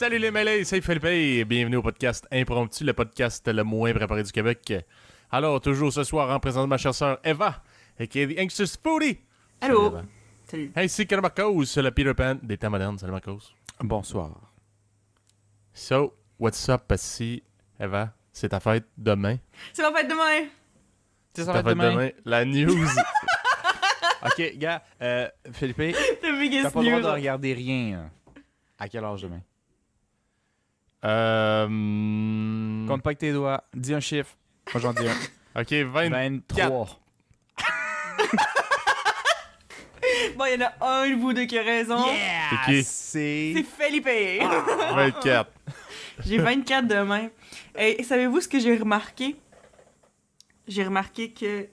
Salut les mêlés, c'est Philippe et bienvenue au podcast Impromptu, le podcast le moins préparé du Québec. Alors, toujours ce soir, en présence de ma chère sœur Eva, et qui est The Anxious Foodie. Allô? Salut. Ainsi que le Marcos, le Peter Pan des temps modernes. Salut Marcos. Bonsoir. So, what's up, si Eva? C'est ta fête demain. C'est ma fête demain. C'est Ta fête demain. La news. ok, gars, euh, Philippe, t'as pas le droit de regarder rien. hein. À quel âge demain? Euh. Compte pas avec tes doigts. Dis un chiffre. Moi, j'en dis un. Ok, 20. 23. Bon, il y en a un de vous deux qui a raison. C'est qui? C'est C'est... Felipe. 24. J'ai 24 demain. Et savez-vous ce que j'ai remarqué? J'ai remarqué que...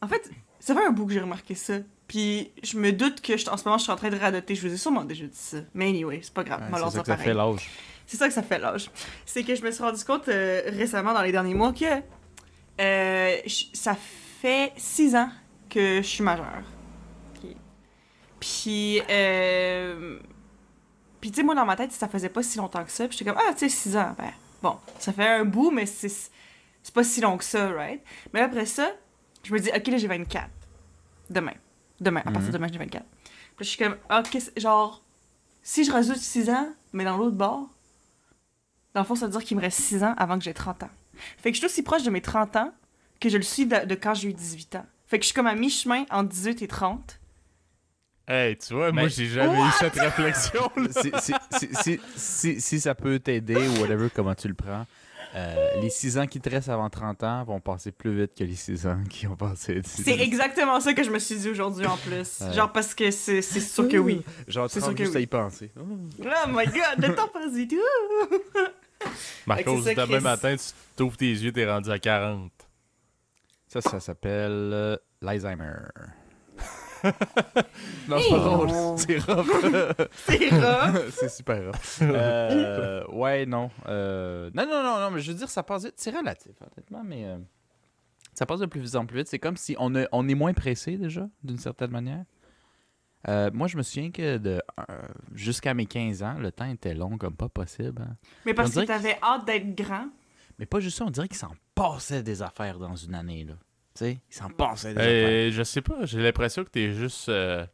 En fait, ça fait un bout que j'ai remarqué ça. Puis je me doute que je- en ce moment, je suis en train de radoter. Je vous ai sûrement déjà dit ça. Mais anyway, c'est pas grave. Ouais, c'est ça que ça fait l'âge. C'est ça que ça fait l'âge. C'est que je me suis rendu compte euh, récemment, dans les derniers mois, que euh, je- ça fait six ans que je suis majeure. Puis, euh, puis tu sais, moi, dans ma tête, ça faisait pas si longtemps que ça. Puis j'étais comme, ah, tu sais, six ans, ben, bon, ça fait un bout, mais c'est c'est pas si long que ça, right? Mais après ça, je me dis, ok, là, j'ai 24. Demain. Demain, à partir de Mhm. demain, j'ai 24. Puis là, je suis comme, ah, qu'est-ce- genre, si je rajoute 6 ans, mais dans l'autre bord, dans le fond, ça veut dire qu'il me reste 6 ans avant que j'ai 30 ans. Fait que je suis aussi proche de mes 30 ans que je le suis de, de quand j'ai eu 18 ans. Fait que je suis comme à mi-chemin entre 18 et 30. Hey, tu vois, moi, Mais- j'ai jamais eu cette réflexion. là. Si, si, si, si, si- si ça peut t'aider ou whatever, comment tu le prends, euh, les 6 ans qui te restent avant 30 ans vont passer plus vite que les 6 ans qui ont passé. à 18. C'est exactement ça que je me suis dit aujourd'hui en plus. Ouais. Genre parce que c'est sûr que oui. Genre, tu C'est sûr que juste oui. à y penser. Oh my god, le temps passe et tout! Marcos, demain Chris. matin, tu t'ouvres tes yeux, t'es rendu à 40. Ça, ça s'appelle euh, l'Alzheimer. Non, c'est pas drôle. C'est rough. C'est rough! c'est super rough. Euh, ouais, non. Euh, non, non, non, non, mais je veux dire, ça passe vite. C'est relatif, honnêtement, mais euh, ça passe de plus en plus vite. C'est comme si on, a- on est moins pressé déjà, d'une certaine manière. Euh, moi, je me souviens que de euh, jusqu'à mes 15 ans, le temps était long comme pas possible. hein. Mais parce que t'avais hâte d'être grand. Mais pas juste ça, on dirait qu'il s'en passait des affaires dans une année. là. Tu sais, il s'en passait des. Euh, je sais pas, j'ai l'impression que t'es juste. euh,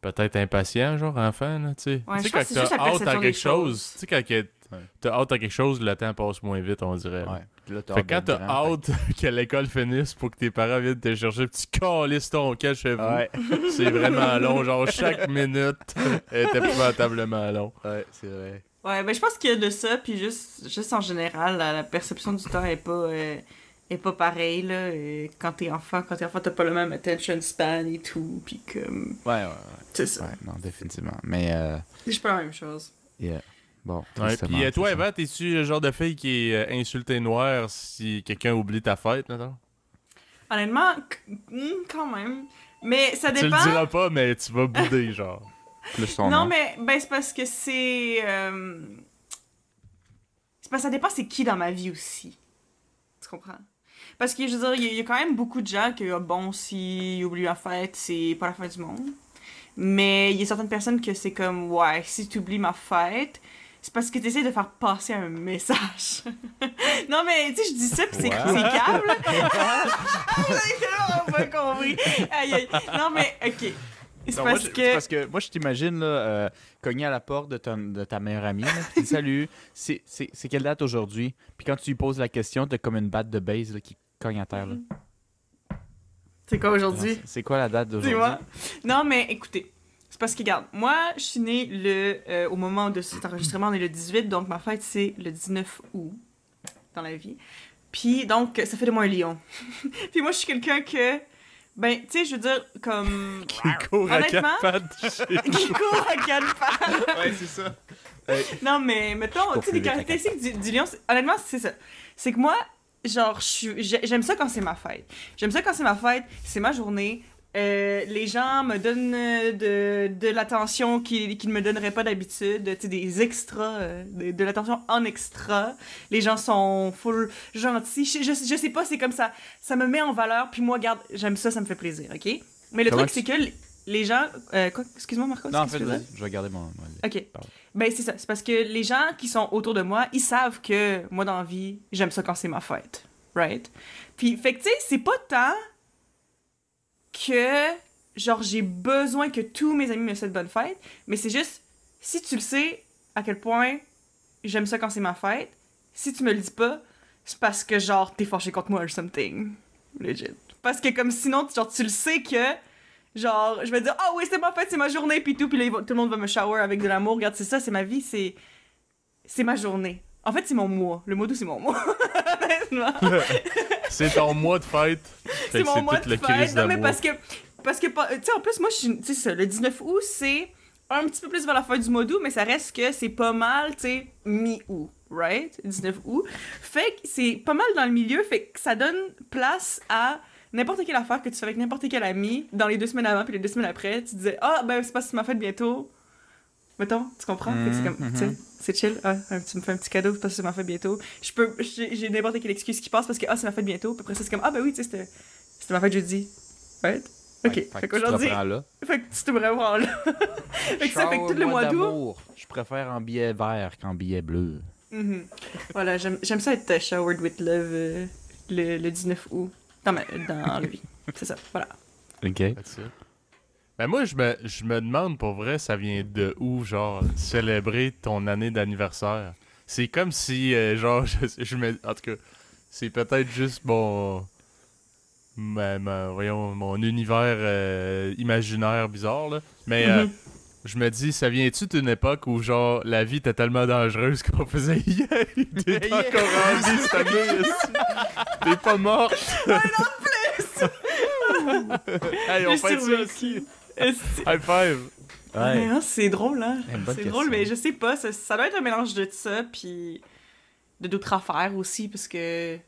Peut-être impatient, genre enfant, là, tu sais. Ouais, tu sais, quand t'as hâte à quelque chose, tu sais, quand t'as hâte à quelque chose, le temps passe moins vite, on dirait. Ouais. Là, t'as Fait quand t'as hâte que l'école finisse pour que tes parents viennent te chercher, petit calice ton cas chez vous, Ouais, c'est vraiment long. Genre, chaque minute est épouvantablement long. ouais, c'est vrai. Ouais, ben je pense qu'il y a de ça, puis juste, juste en général, la, la perception du temps est pas, euh, est pas pareille, là. Et quand t'es enfant, quand t'es enfant, t'as pas le même attention span et tout, puis comme... Ouais, ouais, ouais. C'est ça. Ouais, non, définitivement. Mais, euh, C'est pas la même chose. yeah. Bon, Ouais, Puis euh, toi. Eva, t'es-tu le genre de fille qui est euh, insultée noire si quelqu'un oublie ta fête, maintenant? Honnêtement, hmm, quand même. Mais ça Tu le dépend... diras pas, mais tu vas bouder, genre. Plus Non, nom. mais ben, c'est parce que c'est. euh, C'est parce que ça dépend c'est qui dans ma vie aussi. Tu comprends? Parce que je veux dire, il y, a- il y a quand même beaucoup de gens qui, ah, bon, s'ils oublient ma fête, c'est pas la fin du monde. Mais il y a certaines personnes que c'est comme, ouais, si tu oublies ma fête, c'est parce que tu essaies de faire passer un message. non, mais tu sais, je dis ça, pis c'est câble. Vous avez tellement pas compris. Aïe, aïe. Non, mais, ok. C'est moi, parce je- que. parce que moi, je t'imagine là, euh, cogner à la porte de, ton- de ta meilleure amie. là, puis Salut, c'est quelle date aujourd'hui? Puis quand tu lui poses la question, t'as comme une batte de base là, qui cogne à terre. là. C'est quoi aujourd'hui? C'est quoi la date d'aujourd'hui? Dis-moi. Non, mais écoutez, c'est parce que, regarde, moi, je suis née le, euh, au moment de cet enregistrement, on est le 18, donc ma fête, c'est le 19 août dans la vie. Puis, donc, ça fait de moi un lion. Puis moi, je suis quelqu'un que, ben, tu sais, je veux dire, comme... Qui court à quatre pattes qui court à quatre pattes. Ouais, c'est ça. Non, mais mettons, tu sais, les caractéristiques du, du lion, honnêtement, c'est ça. C'est que moi, genre, j'aime ça quand c'est ma fête. J'aime ça quand c'est ma fête, c'est ma journée. Euh, les gens me donnent euh, de, de l'attention qu'ils qu'ils ne me donneraient pas d'habitude, des extras, euh, de, de l'attention en extra. Les gens sont full gentils. Je, je, je sais pas, c'est comme ça. Ça me met en valeur, puis moi, regarde, j'aime ça, ça me fait plaisir, ok? Mais le Comment truc, c'est que... les- gens. euh, quoi, excuse-moi, Marco. Non, en fait, vas-y, je vais garder mon. mon- Ok. Pardon. Ben, c'est ça. C'est parce que les gens qui sont autour de moi, ils savent que moi, dans la vie, j'aime ça quand c'est ma fête. Right? Puis, fait que, tu sais, c'est pas tant que, genre, j'ai besoin que tous mes amis me souhaitent bonne fête, mais c'est juste, si tu le sais à quel point j'aime ça quand c'est ma fête, si tu me le dis pas, c'est parce que, genre, t'es fâché contre moi or something. Legit. Parce que, comme sinon, genre, tu le sais que Genre, je vais dire, ah oui, c'est ma fête, c'est ma journée, puis tout, puis là, tout le monde va me shower avec de l'amour. Regarde, c'est ça, c'est ma vie, c'est. C'est ma journée. En fait, c'est mon mois. Le mois d'août, c'est mon mois. Honnêtement. C'est ton mois de fête. C'est mon mois de fête. Non, mais parce que. Parce que, tu sais, en plus, moi, je suis. Tu sais, ça, le 19 août, c'est un petit peu plus vers la fin du mois d'août, mais ça reste que c'est pas mal, tu sais, mi-août, right? 19 août. Fait que c'est pas mal dans le milieu, fait que ça donne place à n'importe quelle affaire que tu fais avec n'importe quel ami dans les deux semaines avant puis les deux semaines après. Tu disais, ah, ben, c'est que c'est ma fête bientôt. Mettons, tu comprends? Fait c'est comme, Mhm, tu sais, c'est chill. Ah, tu me fais un petit cadeau parce que c'est ma fête bientôt. Je peux, j'ai n'importe quelle excuse qui passe parce que, ah, c'est ma fête bientôt. Puis après ça, c'est comme, ah, ben oui, tu sais, c'était c'était ma fête jeudi. Right? Ok. Fait tu te qu'aujourd'hui, reprends là. fait que tu te vraiment là. fait que ça fait que tout le mois d'août. Je préfère en billet vert qu'en billet bleu. Mhm. Voilà, j'aime ça être showered with love euh, le, le 19 août dans, ma, dans la vie. C'est ça, voilà. Ok. Ben moi, je me, je me demande pour vrai, ça vient de où, genre, célébrer ton année d'anniversaire? C'est comme si, euh, genre, je, je me. En tout cas, c'est peut-être juste mon. ma- ma- voyons, mon univers euh, imaginaire bizarre, là. Mais euh, Mhm. je me dis, ça vient-tu d'une époque où, genre, la vie était tellement dangereuse qu'on faisait Yeah, t'es encore en vie cette année, esti. T'es pas morte. hey, on fait ça aussi. High five. C'est drôle, hein. C'est drôle, mais je sais pas. Ça, ça doit être un mélange de ça, puis de d'autres affaires aussi, parce que.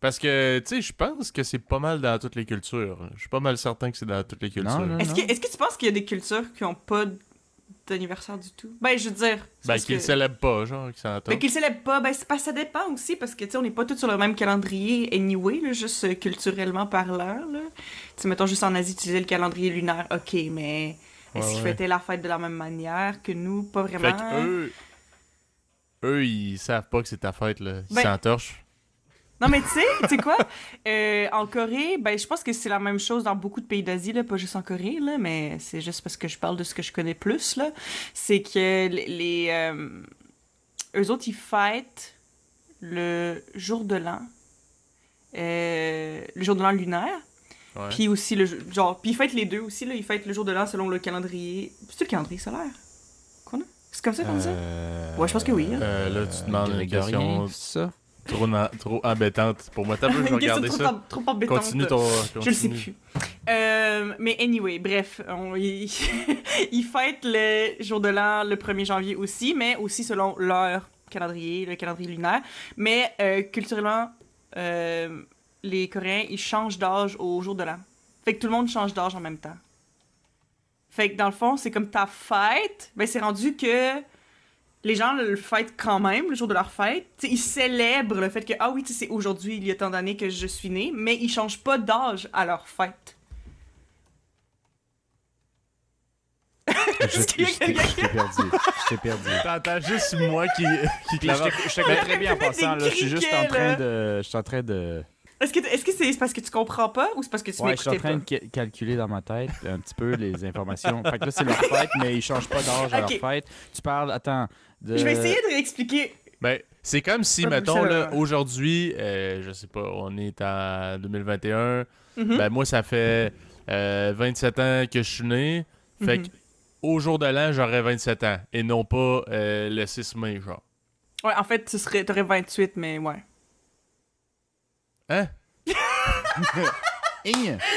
Parce que, tu sais, je pense que c'est pas mal dans toutes les cultures. Je suis pas mal certain que c'est dans toutes les cultures. Est-ce que, est que tu penses qu'il y a des cultures qui ont pas d'anniversaire du tout? Ben, je veux dire. Ben, qu'ils que- célèbrent pas, genre, qu'ils s'en Ben, qu'ils célèbrent pas, ben, c'est pas, ça dépend aussi, parce que, tu sais, on n'est pas tous sur le même calendrier, anyway, là, juste euh, culturellement parlant, là. Tu sais, mettons, juste en Asie, utiliser le calendrier lunaire, ok, mais est-ce Ouais, qu'ils ouais. fêtaient la fête de la même manière que nous? Pas Fait vraiment. que eux, eux, ils savent pas que c'est ta fête, là. Ils Ben- s'entorchent. Non, mais tu sais, tu sais quoi? Euh, en Corée, ben, je pense que c'est la même chose dans beaucoup de pays d'Asie, là, pas juste en Corée, là, mais c'est juste parce que je parle de ce que je connais plus, là. C'est que les. les, euh, eux autres, ils fêtent le jour de l'an. euh, le jour de l'an lunaire. Ouais. Puis aussi, le, genre, puis ils fêtent les deux aussi, là. Ils fêtent le jour de l'an selon le calendrier. C'est le calendrier solaire? Qu'on a? C'est comme ça qu'on dit ça? Ouais, je pense que oui, hein. Euh, là, tu demandes une question ça? Trop, na- trop embêtante pour moi. T'as vu, je regarder trop, ça. trop embêtante. Continue ton. Je le sais continue. plus. Euh, mais anyway, bref, on, ils, ils fêtent le jour de l'an le 1er janvier aussi, mais aussi selon leur calendrier, le calendrier lunaire. Mais euh, culturellement, euh, les Coréens, ils changent d'âge au jour de l'an. Fait que tout le monde change d'âge en même temps. Fait que dans le fond, c'est comme ta fête, ben c'est rendu que les gens le fêtent quand même, le jour de leur fête. T'sais, ils célèbrent le fait que, ah oui, c'est aujourd'hui, il y a tant d'années que je suis né, mais ils changent pas d'âge à leur fête. Je Est-ce qu'il y a je t'ai quelqu'un je t'ai perdu. Je t'ai perdu. T'entends juste moi qui, qui je clave. te- je te connais très bien en passant. Là, je suis juste en train de. Je suis en train de. Est-ce que c'est parce que tu comprends pas ou c'est parce que tu Ouais, je suis en train pas? de ca- calculer dans ma tête un petit peu les informations. Fait que là, c'est leur fête, mais ils changent pas d'âge à leur fête. Tu parles, attends. De... Je vais essayer de réexpliquer. Ben, c'est comme si, mettons, là, aujourd'hui, euh, je sais pas, on est en 2021. Mhm. Ben, moi, ça fait euh, 27 ans que je suis né. Fait Mhm. que, au jour de l'an, j'aurais 27 ans. Et non pas euh, le 6 mai, genre. Ouais, en fait, tu serais, t'aurais 28, mais ouais. Hein? Igne.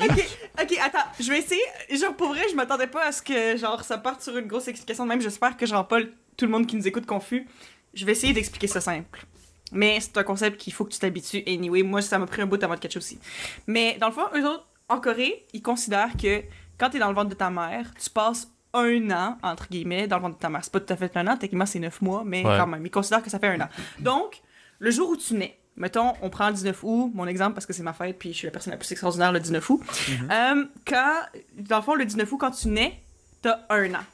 Ok, ok, attends, je vais essayer. Genre, pour vrai, je m'attendais pas à ce que, genre, ça parte sur une grosse explication. Même, j'espère que, le- tout le monde qui nous écoute confus. Je vais essayer d'expliquer ça simple. Mais c'est un concept qu'il faut que tu t'habitues anyway. Moi, ça m'a pris un bout avant de catch aussi. Mais dans le fond, eux autres, en Corée, ils considèrent que quand t'es dans le ventre de ta mère, tu passes un an, entre guillemets, dans le ventre de ta mère. C'est pas tout à fait un an, techniquement c'est neuf mois, mais Ouais. quand même, ils considèrent que ça fait un an. Donc, le jour où tu nais, mettons, on prend le 19 août, mon exemple, parce que c'est ma fête, puis je suis la personne la plus extraordinaire le 19 août. Euh, quand, dans le fond, le 19 août, quand tu nais, t'as un an.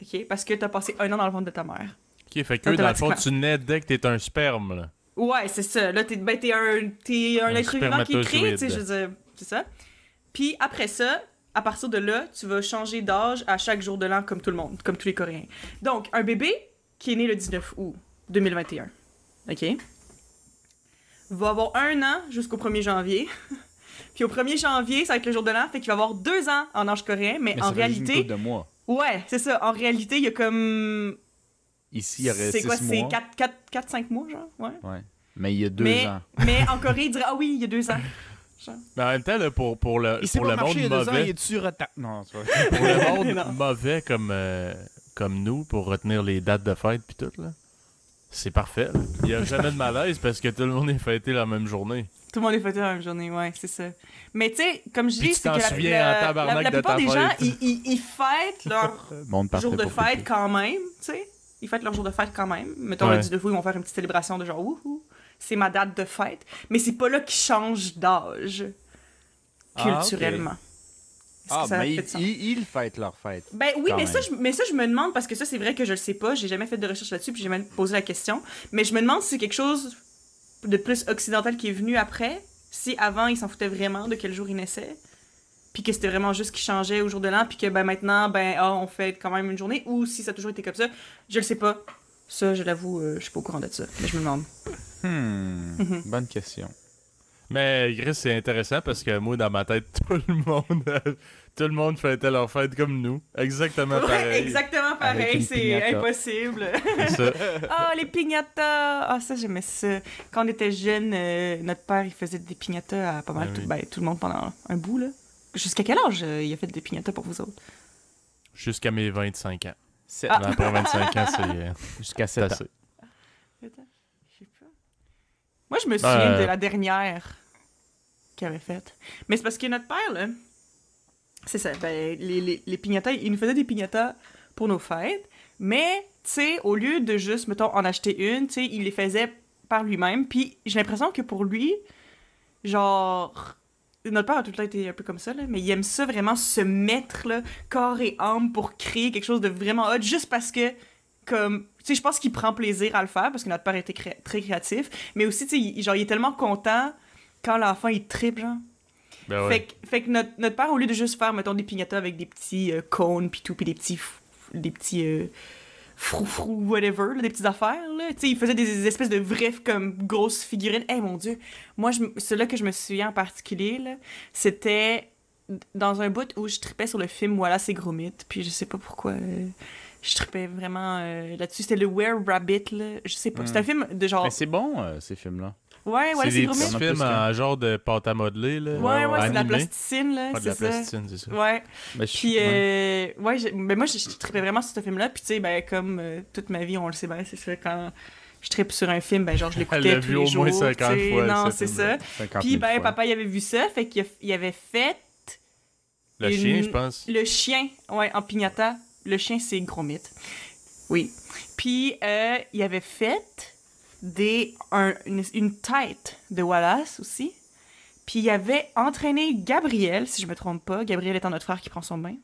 OK? Parce que t'as passé un an dans le ventre de ta mère. Ok, fait que dans le fond, tu nais dès que t'es un sperme, là. Ouais, c'est ça. Là, t'es ben, t'es un, t'es un Un être vivant qui est créé, tu sais, je veux dire, c'est ça. Puis après ça, à partir de là, tu vas changer d'âge à chaque jour de l'an comme tout le monde, comme tous les Coréens. Donc, un bébé qui est né le 19 août 2021, OK? Va avoir un an jusqu'au 1er janvier. Puis au 1er janvier, ça va être le jour de l'an, fait qu'il va avoir deux ans en âge coréen, mais, Mais en ça une réalité... couple de mois. Ouais, c'est ça. En réalité, il y a comme... Ici, il y aurait C'est quoi, c'est mois. 4-5 mois, genre? Ouais. Ouais. Mais il y a deux mais, ans. mais en Corée, ils diraient Ah oui, il y a deux ans. Mais en même temps, là, pour, pour le, Il pour le monde il y a deux ans, il mauvais. Non, pour le monde Non. mauvais comme, euh, comme nous, pour retenir les dates de fête puis tout, là, c'est parfait. là. Il y a jamais de malaise parce que tout le monde est fêté la même journée. Tout le monde est fêté la même journée, ouais, c'est ça. Mais tu sais, comme je Puis dis, tu c'est t'en que la, souviens la- plupart des gens, ils, ils- ils fêtent leur jour de fête quand même, tu sais. Ils fêtent leur jour de fête quand même. Mettons, Ouais. le 19 août, ils vont faire une petite célébration de genre, wouhou, c'est ma date de fête. Mais c'est pas là qu'ils changent d'âge, Ah, culturellement. Ah, que ça mais fait ils, ils- fêtent leur fête. Ben oui, mais même. ça, je, mais ça, je me demande, parce que ça, c'est vrai que je le sais pas, j'ai jamais fait de recherche là-dessus, puis j'ai jamais posé la question. Mais je me demande si c'est quelque chose de plus occidental qui est venu après, si avant, ils s'en foutaient vraiment de quel jour ils naissaient, puis que c'était vraiment juste qu'ils changeaient au jour de l'an, puis que ben maintenant, ben, ah, on fait quand même une journée, ou si ça a toujours été comme ça, je le sais pas. Ça, je l'avoue, euh, je suis pas au courant de ça, mais je me demande. Hmm, Mhm. bonne question. Mais Chris, c'est intéressant parce que moi, dans ma tête, tout le monde, tout le monde fêtait leur fête comme nous. Exactement Ouais, pareil. exactement pareil, c'est impossible. C'est ça. Ah, les piñatas! Ah, ça, j'aimais ça. Quand on était jeunes, euh, notre père, il faisait des piñatas à pas mal Ah tout, oui. ben, tout le monde pendant un bout, là. Jusqu'à quel âge euh, il a fait des piñatas pour vous autres? Jusqu'à mes 25 ans. Sept- Ah. Après 25 ans, c'est euh, Jusqu'à c'est 7 ans. assez. Attends, je sais pas. Moi, je me souviens Euh. de la dernière qu'il avait faite. Mais c'est parce que notre père, là, c'est ça, ben, les, les, les piñatas, il nous faisait des piñatas pour nos fêtes, mais, tu sais, au lieu de juste, mettons, en acheter une, tu sais, il les faisait par lui-même, puis j'ai l'impression que pour lui, genre... Notre père a tout le temps été un peu comme ça, là, mais il aime ça vraiment se mettre là, corps et âme pour créer quelque chose de vraiment hot, juste parce que comme sais je pense qu'il prend plaisir à le faire parce que notre père était très créatif mais aussi tu sais il, genre il est tellement content quand l'enfant il tripe genre. Ben ouais. fait, que- fait que notre, notre père au lieu de juste faire mettons des piñatas avec des petits euh, cônes puis tout puis des petits des petits euh, froufrous whatever là, des petites affaires là tu sais il faisait des espèces de vraies comme grosses figurines. Eh mon dieu! Moi je, celui-là que je me souviens en particulier là c'était dans un bout où je tripais sur le film Wallace et Gromit puis je sais pas pourquoi euh, je tripais vraiment euh, là-dessus c'était le Were Rabbit là je sais pas c'est un film de genre Mais c'est bon, euh, ces films-là. ouais c'est Wallace et des petits On a films plus qu'un. en genre de pâte à modeler, là. ouais ouais, c'est de la plasticine là Pas de c'est la ça plasticine, c'est ça. ouais Mais je- Puis, ouais. euh, ouais, mais moi, je, je trippais vraiment sur ce film-là. Puis, tu sais, ben, comme euh, toute ma vie, on le sait bien, c'est ça, quand je trippe sur un film, ben, genre, je l'écoutais tous vu les au jours. moins 50 tu sais. fois, Non, ce c'est ça. 50 Puis, 000 ben, fois. papa, il avait vu ça, fait qu'il avait fait Le Une- chien, je pense. le chien, ouais, en pignata. Le chien, c'est Gromit. Oui. Puis, euh, il avait fait des, un- une, une tête de Wallace aussi. Puis, il avait entraîné Gabriel, si je me trompe pas. Gabriel étant notre frère qui prend son bain.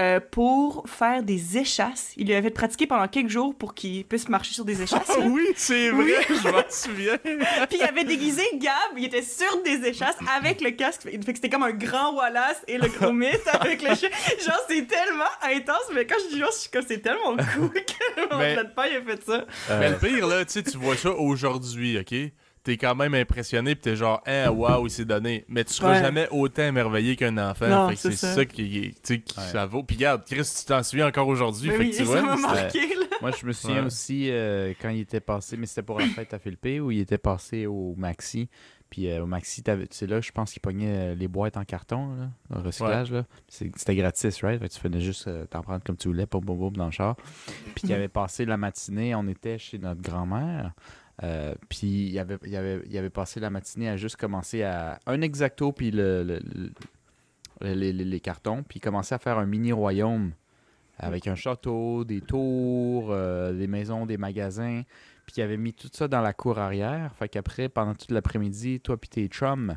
Euh, pour faire des échasses. Il lui avait pratiqué pendant quelques jours pour qu'il puisse marcher sur des échasses. là. oui, c'est vrai, je m'en souviens. Puis il avait déguisé Gab, il était sur des échasses avec le casque. Fait que c'était comme un grand Wallace et le gros mythe avec le chien. Genre, c'est tellement intense, mais quand je dis genre, je suis comme, c'est tellement cool que mon Mais- père, il a fait ça. Euh, Mais le pire, là, tu sais, tu vois ça aujourd'hui, OK? T'es quand même impressionné, pis t'es genre, hein, waouh, il s'est donné. Mais tu seras Ouais. jamais autant émerveillé qu'un enfant. Non, fait que c'est ça. ça, qui, Ouais. ça vaut. Puis regarde, Chris, tu t'en souviens encore aujourd'hui. Fait oui, que tu vois, marqué. Moi, je me souviens Ouais. aussi euh, quand il était passé, mais c'était pour la fête à Philippe, où il était passé au Maxi. Puis euh, au Maxi, t'avais- c'est là, je pense qu'il pognait euh, les boîtes en carton, là, le recyclage. là. C'était gratis, right? Fait que tu faisais juste euh, t'en prendre comme tu voulais, boum, boum, boum, dans le char. Puis il avait passé la matinée, on était chez notre grand-mère. Euh, puis il avait, il, avait, il avait passé la matinée à juste commencer à un exacto, puis le, le- le- les, cartons, puis il commençait à faire un mini royaume avec un château, des tours, euh, des maisons, des magasins. Puis il avait mis tout ça dans la cour arrière. Fait qu'après, pendant tout l'après-midi, toi puis tes chums,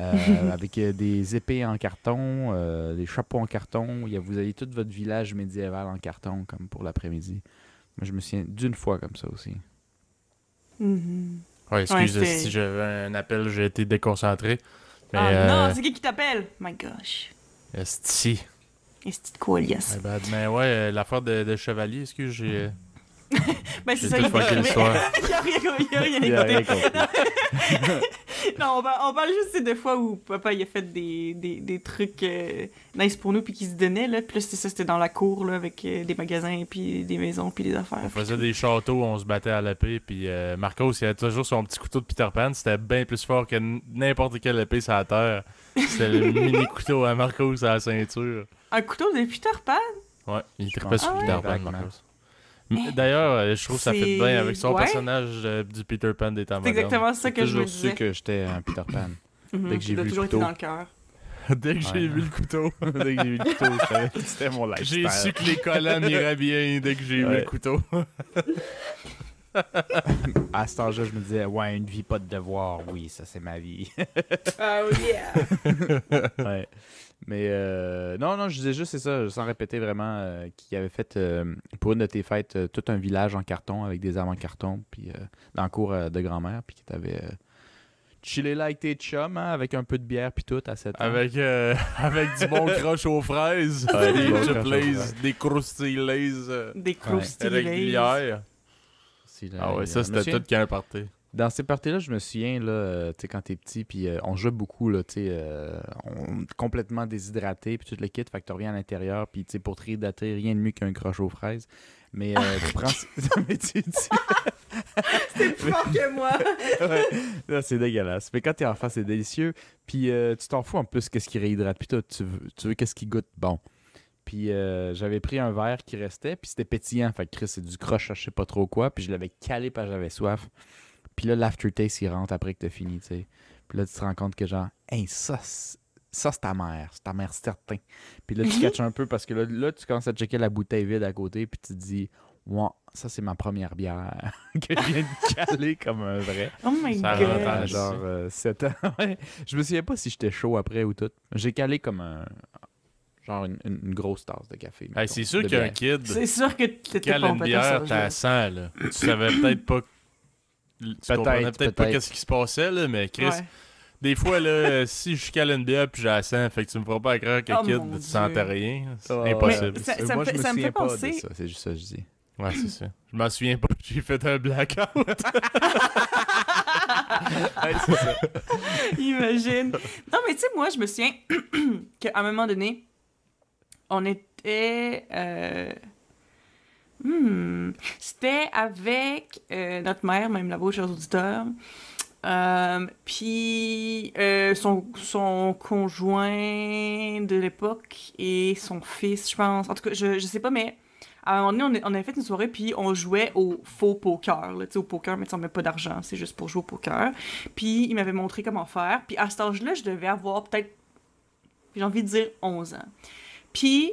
euh, avec des épées en carton, euh, des chapeaux en carton, il y a- vous avez tout votre village médiéval en carton, comme pour l'après-midi. Moi, je me souviens d'une fois comme ça aussi. Ouais, excuse Ouais, c'était- si j'avais un appel, j'ai été déconcentré. Mais Ah euh, non, c'est qui qui t'appelle? My gosh. esti. Et c'est quoi, bad. Mais ouais, euh, l'affaire de, de chevalier, excuse, j'ai Ben, j'ai c'est ça, il fucké mais- l'histoire. Il y a rien, il y a rien Il a rien. Non, on, par- on parle juste de fois où papa il a fait des, des, des trucs euh, nice pour nous puis qu'il se donnait là. Puis là, c'était ça, c'était dans la cour là avec euh, des magasins puis des maisons puis des affaires. On faisait des châteaux, on se battait à l'épée, puis euh, Marcos, il avait toujours son petit couteau de Peter Pan, c'était bien plus fort que n'importe quelle épée sur la terre. C'était le mini couteau à Marcos à la ceinture. Un couteau de Peter Pan? Ouais, il pense sur Peter. Pan. Marcos. M- D'ailleurs, euh, je trouve que ça fait bien avec son ouais. personnage euh, du Peter Pan des temps C'est exactement ça J'ai que je me toujours su disais. que j'étais un Peter Pan. Mhm, dès que j'ai vu le toujours été couteau. dans le cœur. Dès que j'ai vu le couteau, Dès que j'ai vu le couteau, c'était mon lifestyle. j'ai su que les collants m'iraient bien dès que j'ai vu le couteau. À cet âge-là, je me disais, ouais, une vie, pas de devoir. Oui, ça, c'est ma vie. Oh yeah! ouais. Mais euh, non, non, je disais juste, c'est ça, sans répéter vraiment, euh, qu'il avait fait euh, pour une de tes fêtes euh, tout un village en carton avec des armes en carton, puis euh, dans le cours euh, de grand-mère, puis que t'avais euh, chillé là avec tes chums, hein, avec un peu de bière, puis tout, à 7 ans. Avec, euh, avec du bon croche aux fraises, Ouais, des bon des croustilles euh, Des croustilles. régulières. Ah ouais, ça c'était tout qu'un party. Dans ces parties-là, je me souviens, là, euh, tu sais, quand t'es petit, puis euh, on jouait beaucoup, là, tu sais, euh, on- complètement déshydraté, puis tout le kit, fait que tu reviens à l'intérieur, puis tu sais, pour te réhydrater, rien de mieux qu'un croche aux fraises. Mais tu prends... Mais tu- tu- C'est plus fort que moi! ouais, c'est dégueulasse. Mais quand t'es enfant, c'est délicieux, puis tu t'en fous en plus qu'est-ce qui réhydrate, puis toi, tu veux, tu veux qu'est-ce qui goûte bon. Puis euh, j'avais pris un verre qui restait, puis c'était pétillant, fait que Chris, c'est du croche, je sais pas trop quoi, puis je l'avais calé parce que j'avais soif. Puis là, l'aftertaste, il rentre après que t'as fini, tu sais. Puis là, tu te rends compte que genre, hey, ça, c'est- ça, c'est ta mère. C'est ta mère certain. Puis là, tu catches un peu parce que là, là, tu commences à checker la bouteille vide à côté, puis tu te dis, ouais, ça, c'est ma première bière que je viens de caler comme un vrai. Oh my Ça god! À genre 7 ans. Ouais. Je me souviens pas si j'étais chaud après ou tout. J'ai calé comme un. Genre une, grosse tasse de café. Hey, c'est sûr qu'un bière. kid, C'est sûr que t'étais pas une bière, t'as là. 100, là. Tu savais peut-être pas... Tu comprenais peut-être pas qu'est-ce qui se passait, là, mais Chris, Ouais. des fois, là, si je cale une bière puis j'ai la 100, fait que tu me feras pas croire que Oh kid, tu sentais rien. C'est Ah, impossible. Mais ça- Euh, ça Moi, me je fait- ça me fait pas de penser- ça, C'est juste ça que je dis. Ouais, c'est ça. Je m'en souviens pas, j'ai fait un blackout. Imagine. Non, mais tu sais, moi, je me souviens qu'à un moment donné, on était. euh, hmm, C'était avec euh, notre mère, même là-bas, chers auditeurs. Euh, puis euh, son, son conjoint de l'époque et son fils, je pense. En tout cas, je, je sais pas, mais à un moment donné, on, on avait fait une soirée, puis on jouait au faux poker. là. Au poker, mais on met pas d'argent, c'est juste pour jouer au poker. Puis il m'avait montré comment faire. Puis à cet âge-là, je devais avoir peut-être, j'ai envie de dire 11 ans. Puis,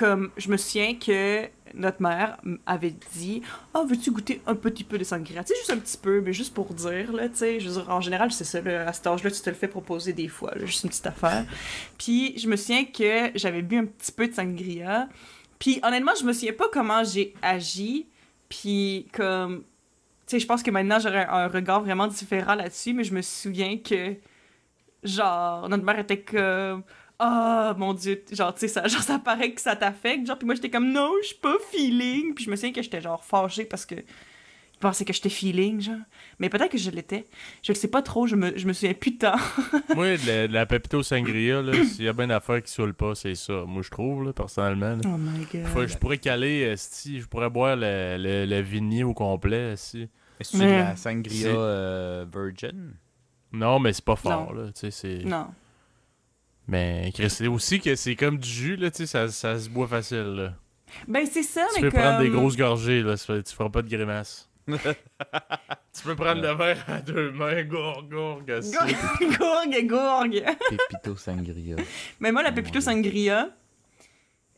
comme je me souviens que notre mère avait dit Ah, veux-tu goûter un petit peu de sangria Tu sais, juste un petit peu, mais juste pour dire, là, tu sais. En général, c'est ça, là, à cet âge-là, tu te le fais proposer des fois, là, juste une petite affaire. Puis, je me souviens que j'avais bu un petit peu de sangria. Puis, honnêtement, je me souviens pas comment j'ai agi. Puis, comme. Tu sais, je pense que maintenant, j'aurais un regard vraiment différent là-dessus, mais je me souviens que. Genre, notre mère était comme. Ah, mon Dieu, genre, tu sais, ça, genre, ça paraît que ça t'affecte. Genre, puis moi, j'étais comme, non, je suis pas feeling. Puis je me souviens que j'étais, genre, fâchée parce que je pensais que j'étais feeling, genre. Mais peut-être que je l'étais. Je le sais pas trop, je me, je me souviens plus. Moi, de la, de la Pepito Sangria, là, s'il y a bien d'affaires qui saoulent pas, c'est ça. Moi, je trouve, là, personnellement. là. Oh my god. Faut- je pourrais caler, euh, si je pourrais boire le, le, le vignier au complet, si. Est-ce que Mais- de la sangria euh, virgin? Non, mais c'est pas fort, là, tu sais, c'est... Non. Mais Chris, c'est aussi que c'est comme du jus, là, tu sais, ça, ça se boit facile, là. Ben, c'est ça, Tu mais peux prendre des grosses gorgées, là, tu feras pas de grimaces. tu peux prendre le verre à deux mains, gourg, gourg, aussi. gourgue, gourgue. Pépito sangria. Mais moi, la Oh, Dieu. Sangria,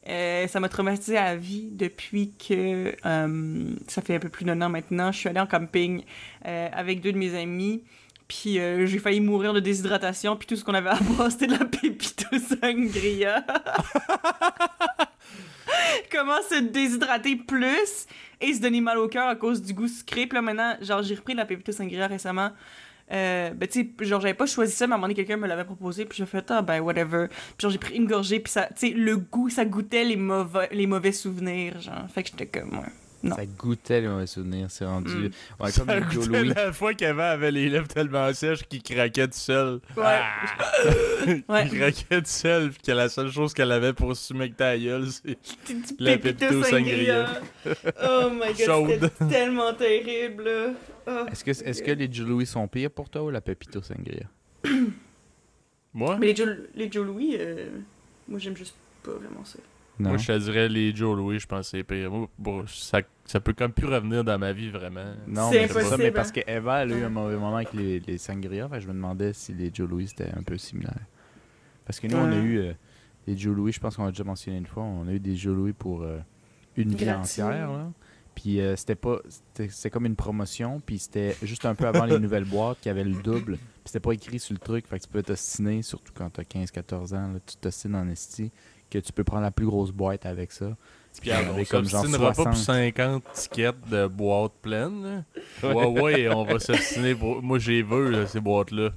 Euh, ça m'a traumatisé à vie depuis que euh, ça fait un peu plus d'un an maintenant. Je suis allée en camping euh, avec deux de mes amis. Puis euh, j'ai failli mourir de déshydratation. Puis tout ce qu'on avait à boire, c'était de la pépito sangria. Comment se déshydrater plus et se donner mal au cœur à cause du goût sucré? Là, maintenant, genre, j'ai repris la pépito sangria récemment. Euh, ben, tu sais, genre, j'avais pas choisi ça, mais à un moment donné, quelqu'un me l'avait proposé, puis j'ai fait, ah, ben, whatever. Puis genre, j'ai pris une gorgée, puis ça, tu sais, le goût, ça goûtait les mauvais, les mauvais souvenirs, genre. Fait que j'étais comme, ouais. Non. Ça goûtait les mauvais souvenirs, c'est rendu. Mm. Ouais, Ça comme goûtait la fois qu'avant avait les lèvres tellement sèches qu'il craquait tout seul. Ouais. Ah! Ouais. Il craquait tout seul, puis que la seule chose qu'elle avait pour se mettre ta gueule, c'est. La pépito sangria. Oh my god, Chaude. c'était tellement terrible. Oh. Est-ce que, est que les Joe Louis sont pires pour toi ou la Pepito Sangria? Moi? Mais les Joe, les Joe Louis, euh, moi, j'aime juste pas vraiment ça. Non. Moi, je te dirais les Joe Louis, je pense que c'est pire. Moi, bon, ça, ça peut comme plus revenir dans ma vie, vraiment. Non, C'est mais c'est ça, mais hein. parce que Eva, elle a eu un mauvais moment avec les, les sangria, fait je me demandais si les Joe Louis c'était un peu similaire. Parce que nous, on a eu euh, les Joe Louis, je pense qu'on a déjà mentionné une fois, on a eu des Joe Louis pour euh, une vie entière, là. Puis euh, c'était pas, c'était c'était comme une promotion, puis c'était juste un peu avant les nouvelles boîtes qui avaient le double. Puis c'était pas écrit sur le truc, fait que tu peux t'ostiner, surtout quand t'as 15-14 ans, là, tu t'ostines en esti, que tu peux prendre la plus grosse boîte avec ça. Puis comme genre s'obstinera pas pour 60. 50 tickets de boîtes pleines. là. Ouais, ouais, on va s'obstiner pour. Moi, j'ai veux, là, ces boîtes-là.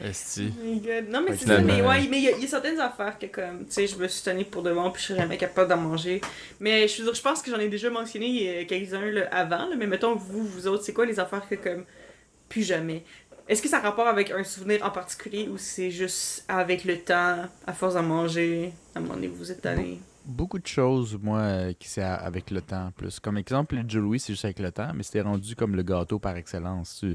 Esti. Oh. Non, mais c'est ça, mais ouais, mais il y, a- il y a certaines affaires que, comme, tu sais, je me suis tannée pour de bon, puis je serais jamais capable d'en manger. Mais je veux dire, je pense que j'en ai déjà mentionné euh, quelques-uns là, avant, là, mais mettons, vous, vous autres, c'est quoi les affaires que, comme, plus jamais? Est-ce que ça a rapport avec un souvenir en particulier ou c'est juste avec le temps, à force d'en manger, à un moment donné, vous êtes tanné beaucoup de choses, moi, euh, qui c'est avec le temps plus. Comme exemple, le Joe Louis, c'est juste avec le temps, mais c'était rendu comme le gâteau par excellence. Tu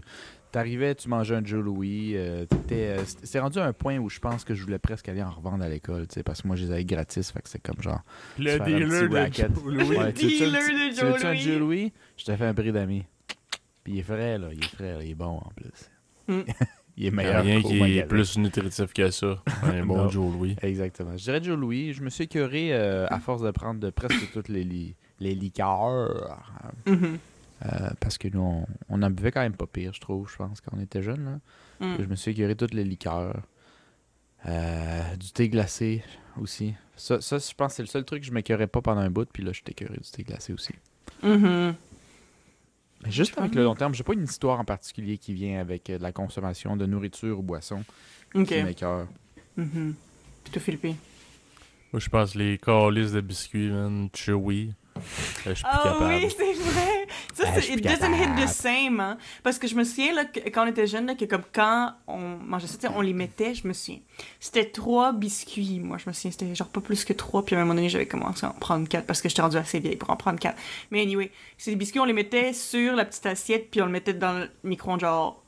t'arrivais, tu mangeais un Joe Louis, euh, t'étais, euh, c'est- rendu à un point où je pense que je voulais presque aller en revendre à l'école, tu sais, parce que moi, je les avais gratis, fait que c'est comme genre... Le dealer de. Joe Louis. Le Ouais, tu dealer de. Joe Louis? Je te fais un prix d'amis. Puis il est frais, là, il est frais, là, il est bon en plus. Mm. il est Il y a meilleur rien qui est plus nutritif que ça. Un bon Non. Joe Louis. Exactement. Je dirais Joe Louis. Je me suis écœuré euh, à force de prendre de presque toutes les, li- les liqueurs. Mhm. euh, parce que nous, on, on en buvait quand même pas pire, je trouve, je pense, quand on était jeunes. là. Mm. Je me suis écœuré toutes les liqueurs. Euh, du thé glacé aussi. Ça, ça, je pense que c'est le seul truc que je m'écœurais pas pendant un bout, puis là, je suis écœuré du thé glacé aussi. Mhm. Mais juste avec le long terme, j'ai pas une histoire en particulier qui vient avec euh, de la consommation de nourriture ou boisson Ok. qui m'écœure. Mhm. Puis toi, Philippe. Moi, je pense les calices de biscuits, man. Chewy. Euh, Je suis plus Ah capable. oui, c'est vrai. Ça, Ah, c'est je suis it doesn't hit the same, hein. Parce que je me souviens, là, que, quand on était jeune, là, que comme quand on mangeait ça, on les mettait, je me souviens. C'était trois biscuits, moi, je me souviens. C'était genre pas plus que trois, puis à un moment donné, j'avais commencé à en prendre quatre parce que j'étais rendue assez vieille pour en prendre quatre. Mais anyway, ces biscuits, on les mettait sur la petite assiette, puis on le mettait dans le micro-ondes, genre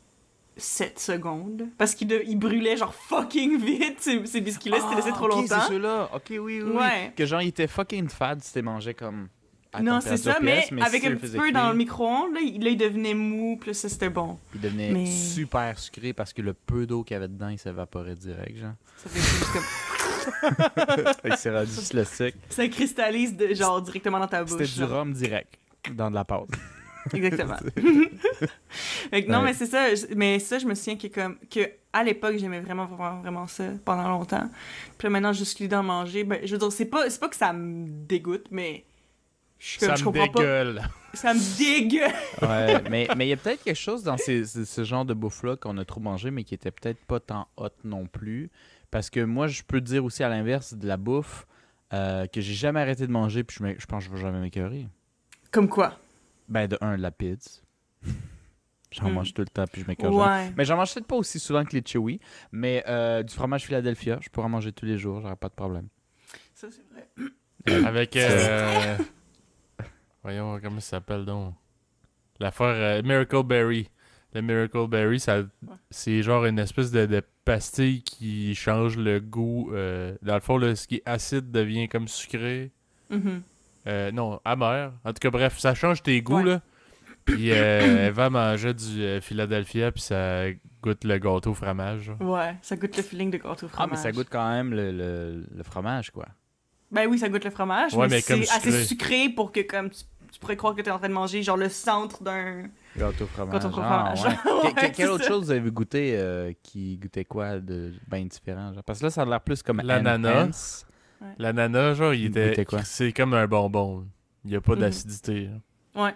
7 secondes. Parce qu'ils de- ils brûlaient, genre fucking vite, ces, ces biscuits-là, c'était laissé trop Ah, ok, longtemps. c'est ceux-là. Ok, oui, oui. Ouais. Que genre, il était fucking fade si t'es mangé comme. À Non, c'est ça, mais, avec si un petit peu dans le micro-ondes, là, il, il devenait mou, puis là, ça, c'était bon. Il devenait Mais- super sucré parce que le peu d'eau qu'il y avait dedans, il s'évaporait direct, genre. Ça fait juste comme... Que c'est rendu juste le sec. Ça cristallise de, genre directement dans ta bouche. C'était du rhum direct dans de la pâte. Exactement. Fait que non, Ouais. mais c'est ça. Mais ça, je me souviens que, comme, que à l'époque, j'aimais vraiment, vraiment, vraiment ça pendant longtemps. Puis là, maintenant, juste l'idée d'en manger, ben, je veux dire, c'est pas, c'est pas que ça me dégoûte, mais je, suis comme, Ça je me pas. dégueule. Ça me dégueule. Ouais, mais mais il y a peut-être quelque chose dans ces- ces- ce genre de bouffe-là qu'on a trop mangé, mais qui était peut-être pas tant hot non plus. Parce que moi, je peux te dire aussi à l'inverse de la bouffe euh, que j'ai jamais arrêté de manger, puis je, me- je pense que je vais jamais m'écœurer. Comme quoi? Ben, de un, de la pizza. J'en Mm. mange tout le temps, puis je m'écœure. Ouais. Mais j'en mange peut-être pas aussi souvent que les chewy, mais euh, du fromage Philadelphia, je pourrais en manger tous les jours, j'aurais pas de problème. Ça, c'est vrai. Avec. euh, Voyons, comment ça s'appelle donc? L'affaire euh, Miracle Berry. Le Miracle Berry, ça, c'est genre une espèce de, de pastille qui change le goût. euh, dans le fond, là, ce qui est acide devient comme sucré. Mhm. Euh, non, amer. En tout cas, bref, ça change tes goûts, Ouais. là. Puis euh, elle va manger du euh, Philadelphia, puis ça goûte le gâteau au fromage. genre. Ouais, ça goûte le feeling de gâteau au Ah, mais fromage. ça goûte quand même le, le- le fromage, quoi. Ben oui, ça goûte le fromage, Ouais, mais, c'est assez sucré. pour que comme tu, tu pourrais croire que t'es en train de manger genre le centre d'un. Gâteau fromage. Gâteau Ah, fromage. ouais. Que- que- Ouais, quelle autre ça. chose vous avez goûté euh, qui goûtait quoi de bien différent? genre? Parce que là, ça a l'air plus comme L'ananas. Ananas. L'ananas, genre, il était. C'est comme un bonbon. Il y a pas Mhm. d'acidité. là. Ouais.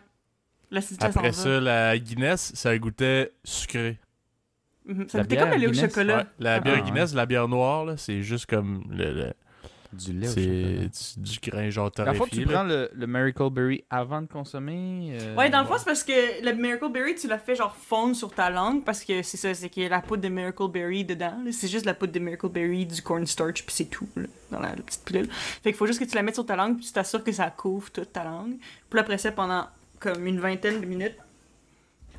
L'acidité, Après s'en ça, va. la Guinness, ça goûtait sucré. Mhm. Ça La goûtait bière comme le lait au Guinness, chocolat. Ouais, la bière Ah, Guinness, la bière noire, là, c'est juste comme le, le- Du lait c'est du, du grain genre La fois que torréfié. tu là. prends le, le Miracle Berry avant de consommer. euh, Ouais, dans le fond, c'est parce que le Miracle Berry, tu l'as fait genre fondre sur ta langue parce que c'est ça, c'est qu'il y a la poudre de Miracle Berry dedans. C'est juste la poudre de Miracle Berry, du cornstarch, puis c'est tout, là, dans la, la petite pilule. Fait qu'il faut juste que tu la mettes sur ta langue, puis tu t'assures que ça couvre toute ta langue. Puis après ça, pendant comme une vingtaine de minutes,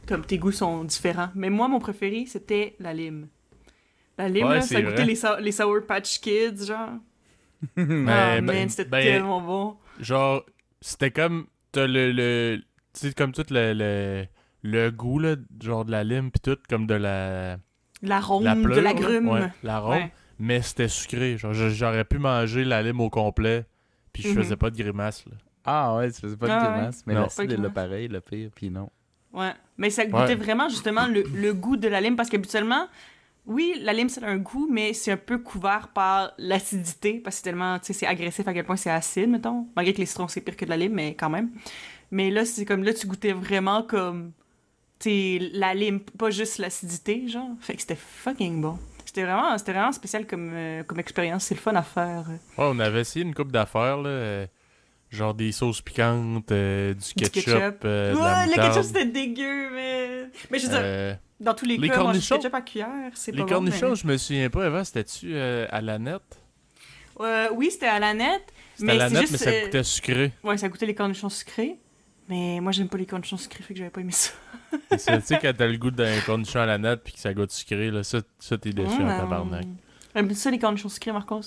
comme tes goûts sont différents. Mais moi, mon préféré, c'était la lime. La lime, Ouais, là, c'est ça goûtait les, les Sour Patch Kids, genre. Mais- ben- man, c'était ben, tellement bon. Genre, c'était comme. T'as le. le tu sais, comme tout le, le, le goût, là, genre de la lime, pis tout, comme de la. L'arôme la de l'agrume. là. Ouais, l'arôme. Ouais. Mais c'était sucré. Genre, j'aurais pu manger la lime au complet, puis je Mhm. faisais pas de grimace, là. Ah ouais, tu faisais pas de Ah ouais. grimace. Mais Non. est là grimace. pareil, le pire, puis non. Ouais, mais ça goûtait Ouais. vraiment justement le, le goût de la lime parce qu'habituellement, oui, la lime, ça a un goût, mais c'est un peu couvert par l'acidité parce que c'est tellement, tu sais, c'est agressif à quel point c'est acide, mettons. Malgré que les citrons, c'est pire que de la lime, mais quand même. Mais là, c'est comme, là, tu goûtais vraiment comme, tu sais, la lime, pas juste l'acidité, genre. Fait que c'était fucking bon. C'était vraiment, c'était vraiment spécial comme, euh, comme expérience. C'est le fun à faire. Ouais, on avait essayé une coupe d'affaires, là. euh, genre des sauces piquantes, euh, du Du ketchup, ketchup. euh, ouais, le ketchup, c'était dégueu, mais... Mais je veux dire, dans tous les, les cas, du cornichons- ketchup à cuillère, c'est pas les bon, cornichons, mais- je me souviens pas avant, c'était-tu euh, à la nette? Euh, oui, c'était à la nette. C'était à Mais la c'est nette, juste, mais ça euh, coûtait sucré. Ouais, ça goûtait les cornichons sucrés. Mais moi, j'aime pas les cornichons sucrés, fait que j'avais pas aimé ça. Tu sais, quand t'as le goût d'un cornichon à la nette puis que ça goûte sucré, là, ça, ça t'es déçu en tabarnak. J'aime ça, les cornichons sucrés, Marcos?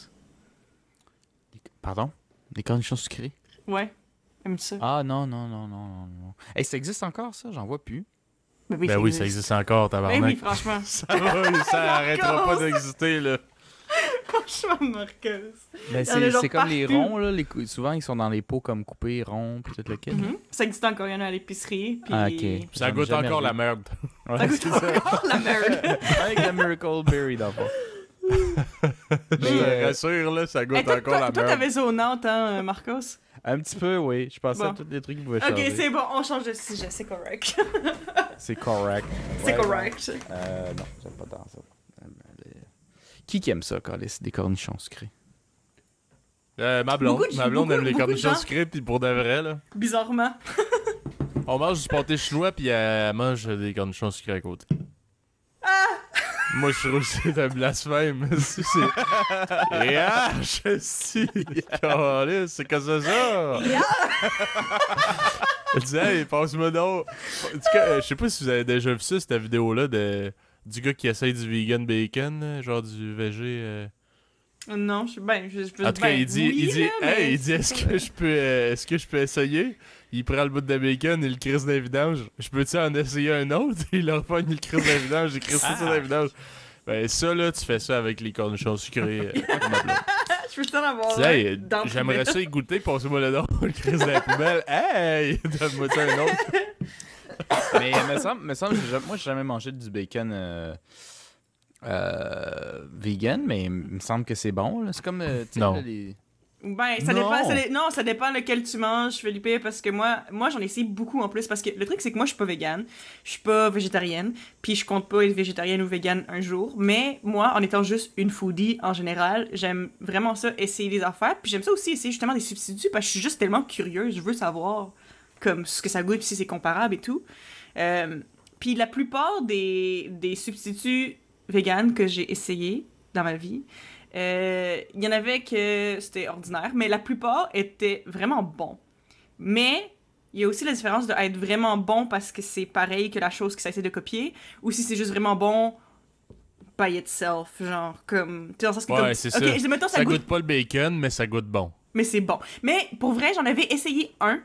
Pardon? Des cornichons sucrés? Ouais. J'aime ça? Ah non, non, non, non, non. non. Hey, ça existe encore, ça? J'en vois plus. Ben Ben oui, ça existe encore, Ben tabarnak. oui, franchement. Ça, va, ça arrêtera pas d'exister, là. franchement, Marcos. Ben, c'est comme les ronds, là. les souvent, ils sont dans les pots comme coupés, ronds, puis tout le kit. Mhm. Ça existe encore, il y en a à l'épicerie. Puis... Ah. Ça goûte encore vu. la merde. Ouais, Ça goûte c'est ça. encore la merde. Avec la Miracle Berry, d'abord. Je te rassure, là, ça goûte Hey, toi, encore toi, la toi, merde. t'avais ça au Nantes, hein, Marcos? Un petit peu, oui. Je pensais à tous les trucs qui pouvaient Ok, changer. c'est bon, on change de sujet, c'est correct. C'est correct. c'est correct. non. Euh, non, j'aime pas tant ça. Euh, les- Qui qui aime ça, Carlis? Des cornichons sucrés? Euh, ma blonde, de- ma blonde beaucoup- aime les cornichons gens. sucrés, puis pour de vrai, là. Bizarrement. On mange du pâté chinois, puis elle mange des cornichons sucrés à côté. Moi, je trouve que c'est un blasphème. Si c'est. Et ah, je suis. C'est comme ça, ça. Elle dit, hey, passe-moi donc. En tout cas, euh, je sais pas si vous avez déjà vu ça, cette vidéo-là de. Du gars qui essaye du vegan bacon, genre du VG. euh. Non, je suis ben, je, je peux En tout cas, ben, il dit, oui, il dit, là, mais hey, il dit, est-ce que je peux, euh, est-ce que je peux essayer? Il prend le bout de bacon, il le crisse dans les vidanges. Je peux-tu en essayer un autre? Il leur pogne, il le crisse dans les vidanges, il crisse tout ça dans les vidanges. Ben, ça, là, tu fais ça avec les cornichons sucrés. euh, je peux t'en avoir hey, j'aimerais ça y goûter, passe-moi le don, le crisse dans la poubelle. Hey! Donne-moi ça un autre. Mais il me semble, me semble moi, j'ai jamais mangé du bacon euh, euh, vegan, mais il me semble que c'est bon. là. C'est comme. euh, tu sais, Non. là, les... Ben, ça Non. dépend, ça non, ça dépend lequel tu manges, Felipe, parce que moi, moi j'en ai essayé beaucoup en plus, parce que le truc, c'est que moi, je suis pas végane, je suis pas végétarienne, puis je compte pas être végétarienne ou végane un jour, mais moi, en étant juste une foodie en général, j'aime vraiment ça, essayer des affaires, puis j'aime ça aussi essayer justement des substituts, parce que je suis juste tellement curieuse, je veux savoir, comme, ce que ça goûte, puis si c'est comparable et tout. Euh, puis la plupart des, des substituts véganes que j'ai essayé dans ma vie, il y en avait que c'était ordinaire, mais la plupart étaient vraiment bons. Mais il y a aussi la différence de être vraiment bon parce que c'est pareil que la chose que ça essaie de copier, ou si c'est juste vraiment bon by itself, genre comme... Tu sais, dans le sens que Ouais, c'est Ok, ça. mettons, ça, Ça goûte, goûte pas le bacon, mais ça goûte bon. mais c'est bon. Mais pour vrai, j'en avais essayé un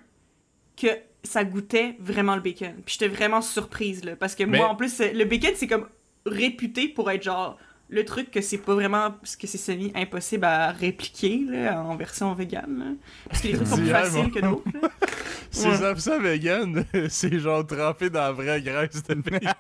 que ça goûtait vraiment le bacon. Puis j'étais vraiment surprise, là, parce que Mais- moi, en plus, le bacon, c'est comme réputé pour être genre le truc que c'est pas vraiment parce que c'est semi impossible à répliquer là, en version vegan là. parce que les trucs sont plus faciles bon. que d'autres. Si Ouais. ça ça vegan, c'est genre trempé dans la vraie graisse de bacon.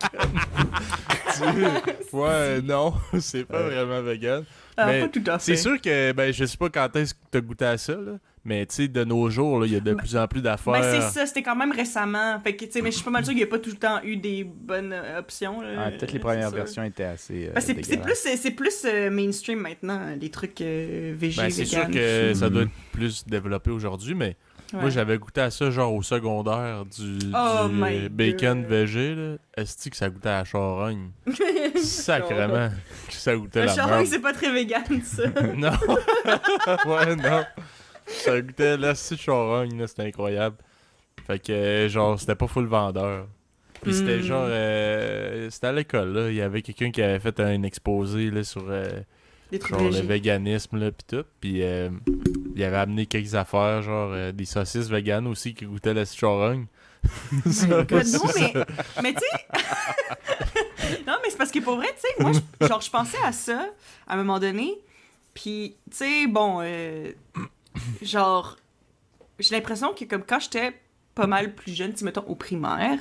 Tu- ouais, non, c'est pas Ouais. vraiment vegan. Ah, Mais pas tout à fait C'est sûr que, ben, je sais pas quand est-ce que t'as goûté à ça, là, mais tu sais, de nos jours, il y a de plus en plus d'affaires. Ben, c'est ça, c'était quand même récemment. Fait que, mais je suis pas mal sûr qu'il n'y a pas tout le temps eu des bonnes euh, options. Ah, Peut-être les premières versions étaient assez. euh, Ben, c'est plus, c'est plus euh, mainstream maintenant, les trucs euh, végé, Ben, c'est sûr que ça doit Mhm. être plus développé aujourd'hui, mais Ouais. moi, j'avais goûté à ça, genre, au secondaire, du, Oh du, bacon végé, là. Est-ce que ça goûtait à la charogne? Sacrément que ça goûtait Le la charogne, c'est pas très vegan, ça. Non. ouais, non. Ça goûtait la charogne, là, c'était incroyable. Fait que, genre, c'était pas full vendeur. Puis c'était Hmm. genre, euh, c'était à l'école, là. Il y avait quelqu'un qui avait fait un exposé, là, sur, euh, genre, le véganisme, là, pis tout. Puis euh, il avait amené quelques affaires, genre, euh, des saucisses véganes aussi qui goûtaient la charogne. Ben non, mais, mais tu sais. non, mais c'est parce que pour vrai, tu sais, moi, je- genre, je pensais à ça à un moment donné. Puis, tu sais, bon, euh, genre, j'ai l'impression que, comme quand j'étais pas mal plus jeune, tu sais, mettons au primaire,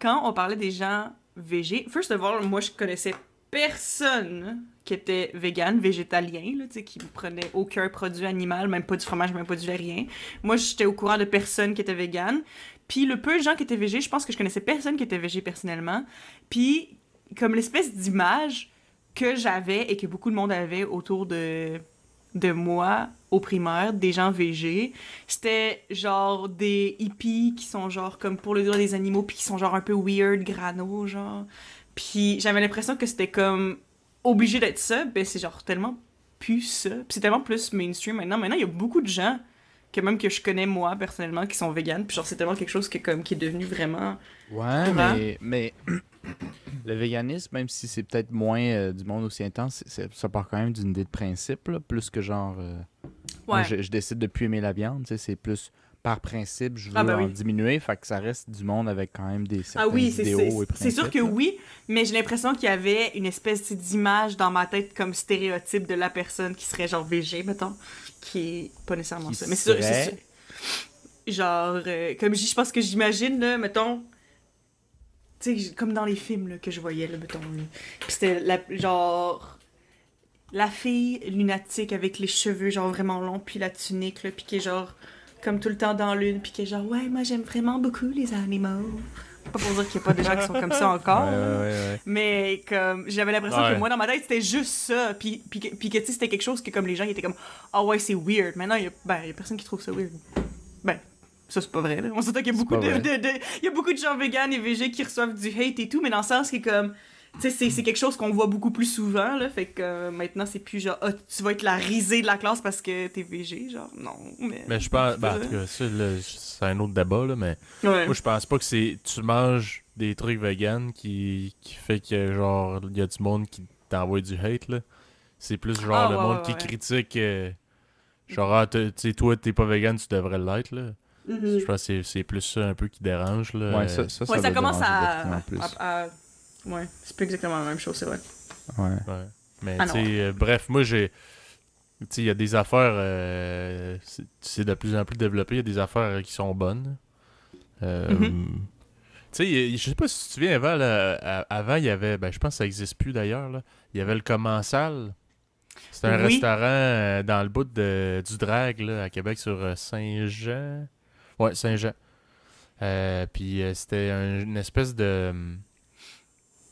quand on parlait des gens végés, first of all, moi, je connaissais personne qui était vegan, végétalien, là, qui prenait aucun produit animal, même pas du fromage, même pas du lait. Moi, j'étais au courant de personne qui était vegan. Puis le peu de gens qui étaient végés, je pense que je connaissais personne qui était végé personnellement. Puis comme l'espèce d'image que j'avais et que beaucoup de monde avait autour de de moi au primaire, des gens végés, c'était genre des hippies qui sont genre comme pour le droit des animaux puis qui sont genre un peu weird, grano genre. Puis j'avais l'impression que c'était comme obligé d'être ça, ben c'est genre tellement plus ça. Puis c'est tellement plus mainstream maintenant. Maintenant, il y a beaucoup de gens que même que je connais moi personnellement qui sont véganes puis genre c'est tellement quelque chose que comme qui est devenu vraiment Ouais, Courant. mais, mais le véganisme, même si c'est peut-être moins euh, du monde aussi intense, ça part quand même d'une idée de principe, là, plus que genre. euh, moi, ouais je, je décide de plus aimer la viande, tu sais, c'est plus par principe, je veux Ah, ben en diminuer, fait que ça reste du monde avec quand même des certains Ah oui, c'est- et c'est sûr que oui, mais j'ai l'impression qu'il y avait une espèce d'image dans ma tête comme stéréotype de la personne qui serait genre végé, mettons, qui est pas nécessairement Qui ça. Mais c'est sûr, serait? sûr. Genre, euh, comme je je pense que j'imagine, là, mettons, tu sais, comme dans les films là, que je voyais, là, mettons. Puis c'était genre, la fille lunatique avec les cheveux, genre, vraiment longs, puis la tunique, là, puis qui est genre, comme tout le temps dans l'une, puis qui est genre, ouais, moi j'aime vraiment beaucoup les animaux. Pas pour dire qu'il y a pas des gens qui sont comme ça encore. Ouais, là. ouais, ouais, ouais. Mais comme j'avais l'impression que moi dans ma tête c'était juste ça puis puis que, puis que, tu sais c'était quelque chose que comme les gens ils étaient comme ah ouais c'est weird maintenant il y a ben il y a personne qui trouve ça weird ben ça c'est pas vrai là. on s'entend qu'il y de, de- de- il y a beaucoup de gens véganes et végés qui reçoivent du hate et tout mais dans le sens que comme tu sais c'est c'est quelque chose qu'on voit beaucoup plus souvent là fait que euh, maintenant c'est plus genre ah, tu vas être la risée de la classe parce que t'es végé genre non mais, Mais je pense, ben, en tout cas, ça, là, c'est un autre débat, là, mais ouais. moi, je pense pas que c'est tu manges des trucs vegan qui, qui fait que, genre, il y a du monde qui t'envoie du hate, là. C'est plus, genre, Ah, le ouais, monde ouais, qui critique, euh, genre, ah, tu sais, toi, t'es pas vegan, tu devrais l'être, là. Mhm. Je pense que c'est- c'est plus ça un peu qui dérange, là. Ouais, ça, ça, ouais ça va commence à- ouais c'est pas exactement la même chose c'est vrai Ouais. Ouais. Mais Ah tu sais, euh, bref, moi j'ai. Tu sais, il y a des affaires. euh, c'est- c'est de plus en plus développé. Il y a des affaires euh, qui sont bonnes. Euh, Mhm. Tu sais, je sais pas si tu te souviens, avant, là, avant, il y avait. Ben, je pense que ça existe plus d'ailleurs. là. Il y avait le Commensal. C'était un Oui. restaurant euh, dans le bout de, du Drag, là, à Québec, sur euh, Saint-Jean. Ouais, Saint-Jean. Euh, Puis euh, c'était un- une espèce de.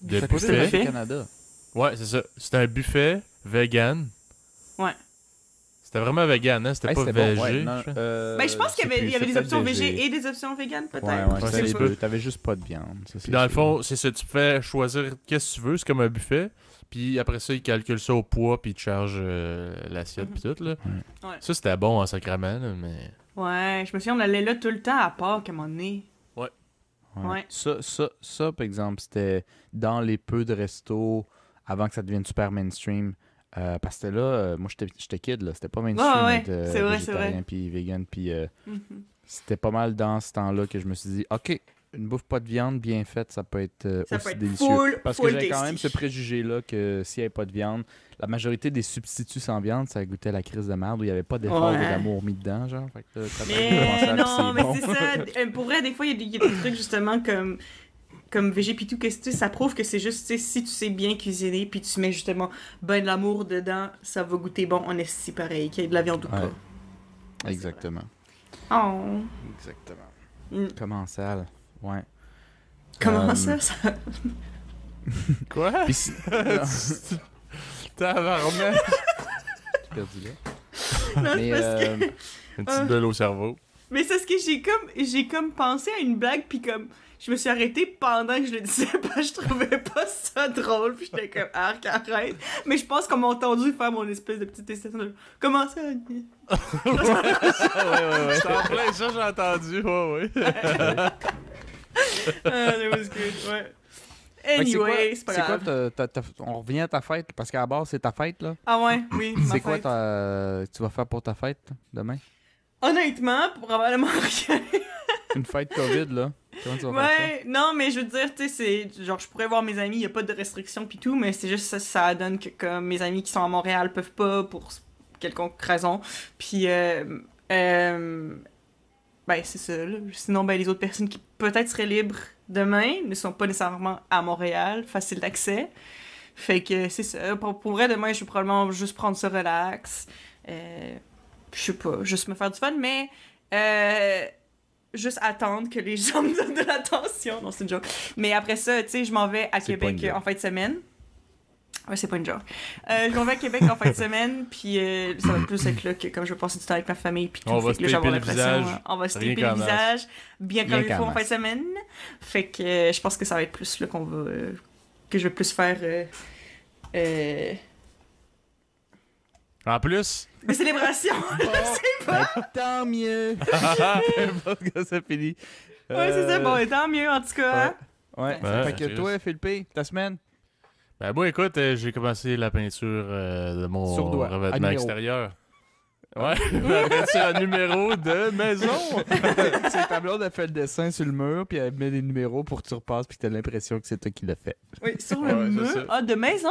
De buffet. buffet? au Canada. Ouais, c'est ça. C'était un buffet vegan. Ouais. C'était vraiment vegan, hein? C'était Hey, pas bon, végé. ouais, non, sais. euh, Ben, je pense qu'il y avait, plus, il y avait des options végé et des options véganes, peut-être. Ouais, ouais, deux. T'avais juste pas de viande. ça, Puis dans le fond, c'est ça. Tu fais choisir qu'est-ce que tu veux. C'est comme un buffet. Puis après ça, ils calculent ça au poids. Puis ils te chargent euh, l'assiette. Puis tout, là. Ouais. Ça, c'était bon en sacrament, là, mais. Ouais, je me souviens, on allait là tout le temps à Pâques à un moment donné. Ouais. Ouais. Ça, ça, ça, par exemple, c'était dans les peu de restos avant que ça devienne super mainstream. Euh, parce que là, euh, moi j'étais kid, là, c'était pas mainstream Ouais, d'être, euh, c'est vrai, c'est végétarien vrai. puis vegan, puis euh, Mhm. c'était pas mal dans ce temps-là que je me suis dit, ok, une bouffe pas de viande bien faite, ça peut être euh, Ça aussi peut être délicieux. full, Parce full que j'ai quand même ce préjugé-là que s'il n'y avait pas de viande, la majorité des substituts sans viande, ça goûtait la crise de merde où il n'y avait pas d'effort Ouais. ou d'amour mis dedans, genre. Fait que là, quand Mais non, mais bon. c'est ça. Euh, Pour vrai, des fois, il y, a des- il y a des trucs justement comme comme tout, que ça prouve que c'est juste, si tu sais bien cuisiner, puis tu mets justement ben de l'amour dedans, ça va goûter bon, on est si pareil, qu'il y ait de la viande ou Ouais. pas. Exactement. Oh, Exactement. Mm. Comment ça? Ouais. comment Euh, ça, ça? Quoi? Tabarnak! J'ai perdu là. Non, c'est Mais parce que- euh, Une petite Ah. bulle au cerveau. Mais c'est ce que j'ai comme j'ai comme pensé à une blague puis comme je me suis arrêtée pendant que je le disais parce que je trouvais pas ça drôle puis j'étais comme arc arrête mais je pense qu'on m'a entendu faire mon espèce de petite hésitation de comment ça ouais, ouais, ouais. C'est en plein ça, j'ai entendu. Ouais, ouais. Ah, that was good ouais quoi- anyway c'est pas quoi grave ta- On revient à ta fête, parce qu'à la base, c'est ta fête, là. ah ouais oui C'est quoi ta... tu vas faire pour ta fête, demain? honnêtement probablement rien Une fête COVID, là. Comment tu vas faire Ouais, non, mais je veux dire, tu sais, genre, je pourrais voir mes amis, il n'y a pas de restrictions pis tout, mais c'est juste ça, ça donne que comme mes amis qui sont à Montréal peuvent pas pour quelconque raison. Puis, euh, euh, ben, c'est ça, là. Sinon, ben, les autres personnes qui peut-être seraient libres demain ne sont pas nécessairement à Montréal, facile d'accès. Fait que c'est ça. Pour, pour vrai, demain, je vais probablement juste prendre ça relax. Euh, je sais pas, juste me faire du fun, mais. Euh, juste attendre que les gens me donnent de l'attention. Non, c'est une joke. Mais après ça, tu sais, je m'en vais à Québec joke. en fin de semaine. Ouais, c'est pas une joke. Euh, je m'en vais à Québec en fin de semaine, puis euh, ça va plus être là que comme je vais passer du temps avec ma famille, puis tout. On va fait que se je taper le l'impression, visage. On va se taper le visage, bien comme il faut en fin de semaine. Fait que euh, je pense que ça va être plus là qu'on va... euh, que je vais plus faire... euh, euh, En plus, des célébrations. Ben, tant mieux! N'importe que ça finit. ouais, c'est ça. Bon, et tant mieux, en tout cas. hein. Ouais. Ouais, fait que toi, Philippe, ta semaine? Ben moi, écoute, euh, j'ai commencé la peinture euh, de mon Sur doigt, à revêtement numéro. extérieur. Ouais, la peinture à numéro de maison. c'est ta blonde a fait le dessin sur le mur, puis elle met des numéros pour que tu repasses, puis t'as l'impression que c'est toi qui l'as fait. Oui, sur le Ouais, c'est mur. ça. Ah, de maison?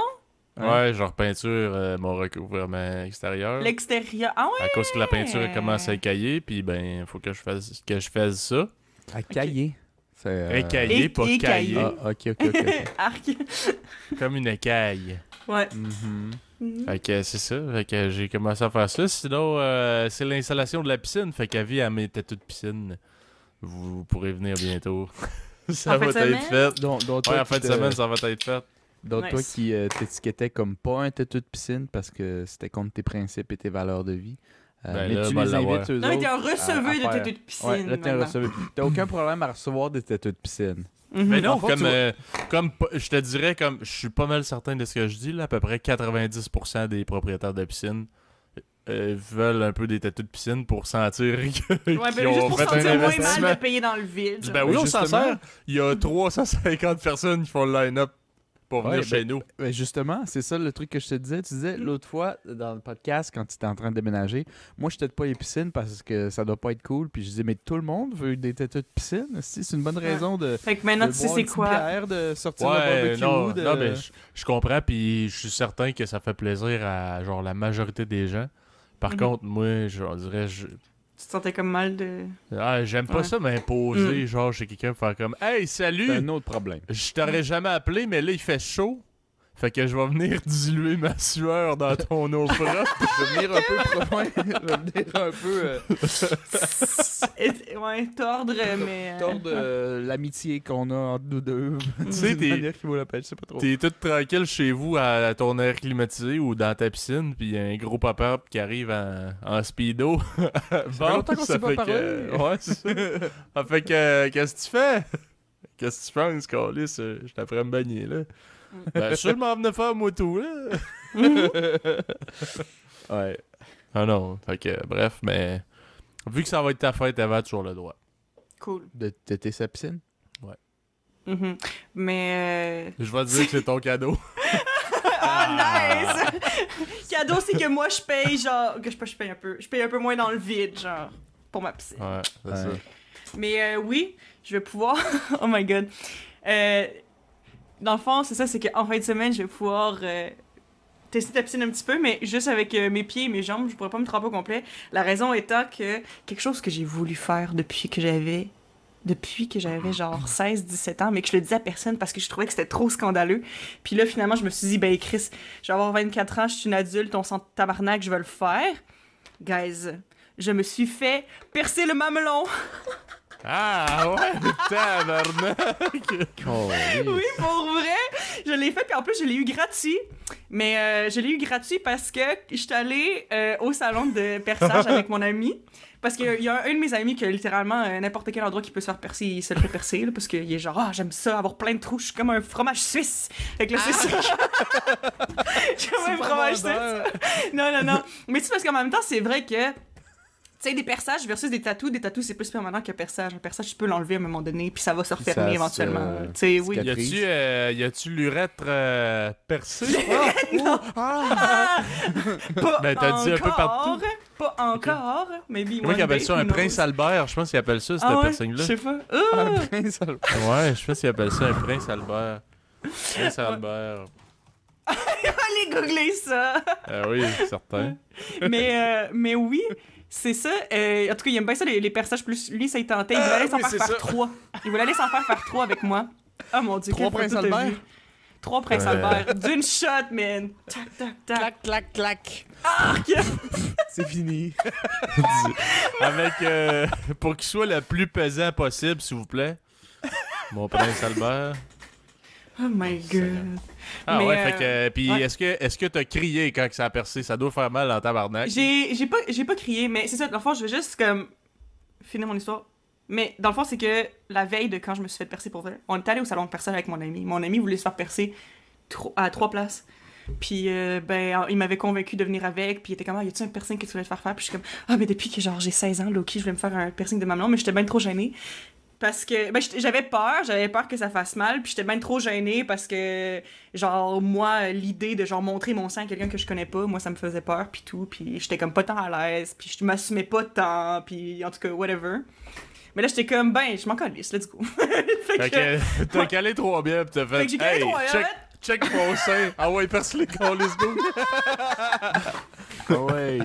Ouais. Ouais, genre peinture euh, mon recouvrement extérieur. L'extérieur. Ah ouais? À cause que la peinture elle commence à écailler, puis ben, faut que je fasse que je fasse ça. À cahier. C'est. euh, Écailler, Et- pas cailler. Ah, ok, ok, ok. Arc. Comme une écaille. Ouais. Mhm. Mhm. Fait que c'est ça. Fait que j'ai commencé à faire ça. Sinon, euh, c'est l'installation de la piscine. Fait qu'à vie, elle met têtes de piscine. Vous pourrez venir bientôt. ça En va être semaine? fait. Donc, Ouais, en qui fin de semaine, ça va être fait. donc toi qui euh, t'étiquetais comme pas un têteux de piscine parce que c'était contre tes principes et tes valeurs de vie. Euh, Ben mais là, tu les invites eux Non, mais t'es à receveur de têteux de piscine. Ouais, là, t'es receveur. T'as aucun problème à recevoir des têteux de piscine. Mhm. Mais non, comme, euh, comme je te dirais, comme je suis pas mal certain de ce que je dis, là, à peu près 90% des propriétaires de piscine euh, veulent un peu des tatous de piscine pour sentir que- Ouais, qu'ils ben, juste ont pour fait un sentir moins investissement. mal de payer dans le vide. Ben oui, on s'en sert. Il y a 350 personnes qui font le line-up pour venir Ouais, chez nous. Ben justement, c'est ça le truc que je te disais. Tu disais l'autre fois dans le podcast quand tu étais en train de déménager, moi je t'aide pas les piscines parce que ça doit pas être cool. Puis je disais, mais tout le monde veut des têteux de piscine. Si, C'est une bonne raison de. Fait que maintenant, de tu sais c'est quoi? bière, de sortir le Ouais, barbecue. non, de... non, mais je, je comprends, puis je suis certain que ça fait plaisir à genre la majorité des gens. Par Mhm. contre, moi, je on dirait, je, Tu te sentais comme mal de. ah, j'aime pas Ouais. ça m'imposer, Mm. genre chez quelqu'un, faire comme, hey, c'est salut, un autre problème. je t'aurais jamais appelé, mais là il fait chaud, fait que je vais venir diluer ma sueur dans ton eau propre. Je vais venir un peu pro- ouais, je vais venir un peu euh, ouais, tordre, mais. euh, tordre euh, l'amitié qu'on a entre nous deux. Tu sais, t'es- manière qui vaut la peine, je sais pas trop. T'es tout tranquille chez vous à, à ton air climatisé ou dans ta piscine, puis y a un gros papa qui arrive en, en speedo. bon, longtemps qu'on s'est pas fait parlé. que- Ouais, c'est ça. ça fait que, qu'est-ce que tu fais? Qu'est-ce que tu penses, Carlis? Euh, Je t'apprends à me baigner, là. Ben, sûr, je m'en venais faire, moi, tout, là. Ouais. Ah non, fait que, bref, mais... Vu que ça va être ta fête, Eva a toujours le droit. Cool. De têter sa piscine. Mhm. Mais. euh, Je vais te dire que c'est ton cadeau. Ah, nice! Cadeau, c'est que moi, je paye, genre. Que je, je paye un peu. Je paye un peu moins dans le vide, genre. Pour ma piscine. Ouais, c'est Ouais. ça. Mais euh, oui, je vais pouvoir. oh my god. Euh, dans le fond, c'est ça, c'est qu'en fin de semaine, je vais pouvoir euh, tester ta piscine un petit peu, mais juste avec euh, mes pieds et mes jambes, je pourrais pas me tremper au complet. La raison étant que quelque chose que j'ai voulu faire depuis que j'avais depuis que j'avais genre 16-17 ans, mais que je le disais à personne parce que je trouvais que c'était trop scandaleux. Puis là, finalement, je me suis dit, ben Chris, je vais avoir 24 ans, je suis une adulte, on sent tabarnak, je vais le faire. Guys, je me suis fait percer le mamelon. Ah ouais, tabarnak! Oui, pour vrai. Je l'ai fait, puis en plus, je l'ai eu gratuit. Mais euh, je l'ai eu gratuit parce que je suis allée euh, au salon de perçage avec mon ami. Parce qu'il y a un, de mes amis qui a littéralement euh, n'importe quel endroit qui peut se faire percer, il se le fait percer. là, parce qu'il est genre, ah, j'aime ça, avoir plein de trous, je suis comme un fromage suisse. Fait que là, c'est ça. Suis comme un fromage suisse. Non, non, non. Mais tu sais, parce qu'en même temps, c'est vrai que. Sais, des perçages versus des tatous, des tatous, c'est plus permanent qu'un perçage. Un perçage, tu peux l'enlever à un moment donné, puis ça va se refermer éventuellement. Tu sais, oui. Y a-tu euh, y a-tu l'urètre euh, percé? Ah! Pas Ben, t'as dit un peu encore, partout. Pas encore, maybe Moi one qui appelle day, ça un knows. prince Albert, je pense qu'il appelle ça, cette Ah ouais? piercing-là. Je sais pas. Un Ah! prince Albert. Ouais, je pense qu'il appelle ça un prince Albert. Prince Albert. Allez googler ça! Ah oui, certain. mais, euh, mais oui, c'est ça. Euh, en tout cas, il aime bien ça, les, les perçages. Plus lui, ça il tentait. Il voulait aller s'en oui, faire faire ça. trois. Il voulait aller s'en faire faire trois avec moi. Oh mon dieu, Trois quelle Prince photo t'as Albert? Trois Prince Ouais. Albert. D'une shot, man. Tac, tac, tac. clac, clac. Arc! C'est fini. Avec, euh, pour qu'il soit le plus pesant possible, s'il vous plaît. Mon prince Albert. Oh my god. Ah Mais, ouais, euh, fait que. Puis ouais. est-ce que est-ce que t'as crié quand ça a percé? Ça doit faire mal dans tabarnak. J'ai j'ai pas, j'ai pas crié, mais c'est ça. Dans le fond, je veux juste comme finir mon histoire. Mais dans le fond, c'est que la veille de quand je me suis fait percer pour vrai, on est allé au salon de perçage avec mon ami. Mon ami voulait se faire percer tro- à trois places. Puis, euh, ben, il m'avait convaincu de venir avec. Puis, il était comme, ah, y a-tu un piercing que tu voulais te faire faire? Puis, je suis comme, ah, mais depuis que genre j'ai 16 ans, Loki, je voulais me faire un piercing de mamelon, mais j'étais bien trop gênée. Parce que, ben, j'avais peur, j'avais peur que ça fasse mal, puis j'étais bien trop gênée parce que, genre, moi, l'idée de, genre, montrer mon sang à quelqu'un que je connais pas, moi, ça me faisait peur, puis tout, puis j'étais comme pas tant à l'aise, puis je m'assumais pas tant, puis en tout cas, whatever. Mais là, j'étais comme, ben, je m'en calisse, let's go. fait Fait que, t'as calé trois bières pis t'as fait. Fait que j'ai calé hey, trois check, check mon sein. Ah ouais, perce les let's go. Ah ouais.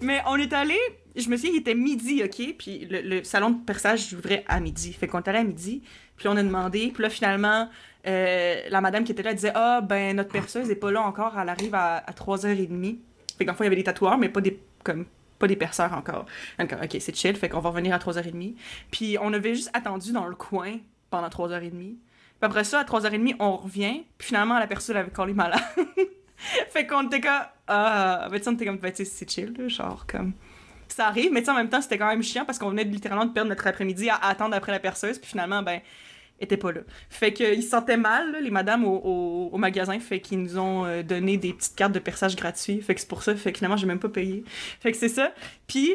Mais on est allé, je me souviens, il était midi, OK? Puis le, le salon de perçage j'ouvrais à midi. Fait qu'on est allé à midi, puis on a demandé. Puis là, finalement, euh, la madame qui était là disait Ah, ben, notre perceuse est pas là encore, elle arrive à, à 3h30. Fait qu'en fait, il y avait des tatoueurs, mais pas des, comme, pas des perceurs encore. Donc, OK, c'est chill, fait qu'on va revenir à 3h30. Puis on avait juste attendu dans le coin pendant 3h30. Puis après ça, à 3h30, on revient. Puis finalement, la perceuse elle avait collé malade. fait qu'on était comme. Ah, ben, tu on était comme, ben, c'est chill, genre, comme. Ça arrive, mais tu en même temps, c'était quand même chiant parce qu'on venait littéralement de perdre notre après-midi à, attendre après la perceuse, puis finalement, ben, était pas là. Fait qu'ils se sentaient mal, là, les madames au magasin, fait qu'ils nous ont euh, donné des petites cartes de perçage gratuits. Fait que c'est pour ça, fait que finalement, j'ai même pas payé. Fait que c'est ça. Puis,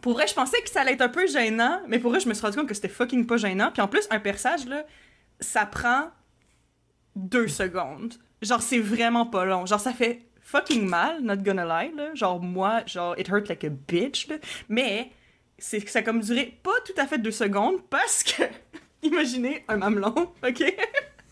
pour vrai, je pensais que ça allait être un peu gênant, mais pour vrai, je me suis rendu compte que c'était fucking pas gênant. Puis en plus, un perçage, là, ça prend deux secondes. Genre, c'est vraiment pas long. Genre, ça fait fucking mal, not gonna lie, là. Genre, moi, genre, it hurt like a bitch, là. Mais, c'est que ça a comme duré pas tout à fait deux secondes parce que, imaginez un mamelon, ok?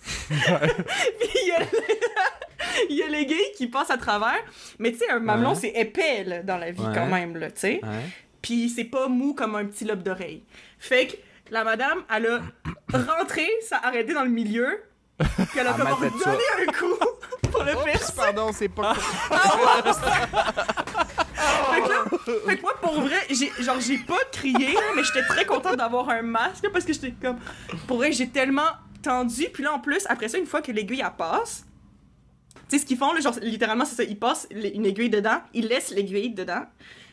Puis il y, a, il y a les gays qui passent à travers. Mais tu sais, un mamelon, Ouais. c'est épais, là, dans la vie, Ouais. quand même, là, tu sais. Ouais. Puis c'est pas mou comme un petit lobe d'oreille. Fait que la madame, elle a rentré, ça a arrêté dans le milieu, puis elle a m'a comme donné un coup pour le faire. pardon, c'est pas. Fait que, là, fait que moi, pour vrai, j'ai, genre, j'ai pas crié, mais j'étais très contente d'avoir un masque, parce que j'étais comme... Pour vrai, j'ai tellement tendu, puis là, en plus, après ça, une fois que l'aiguille, elle passe, tu sais, ce qu'ils font, là, genre, littéralement, c'est ça, ils passent une aiguille dedans, ils laissent l'aiguille dedans,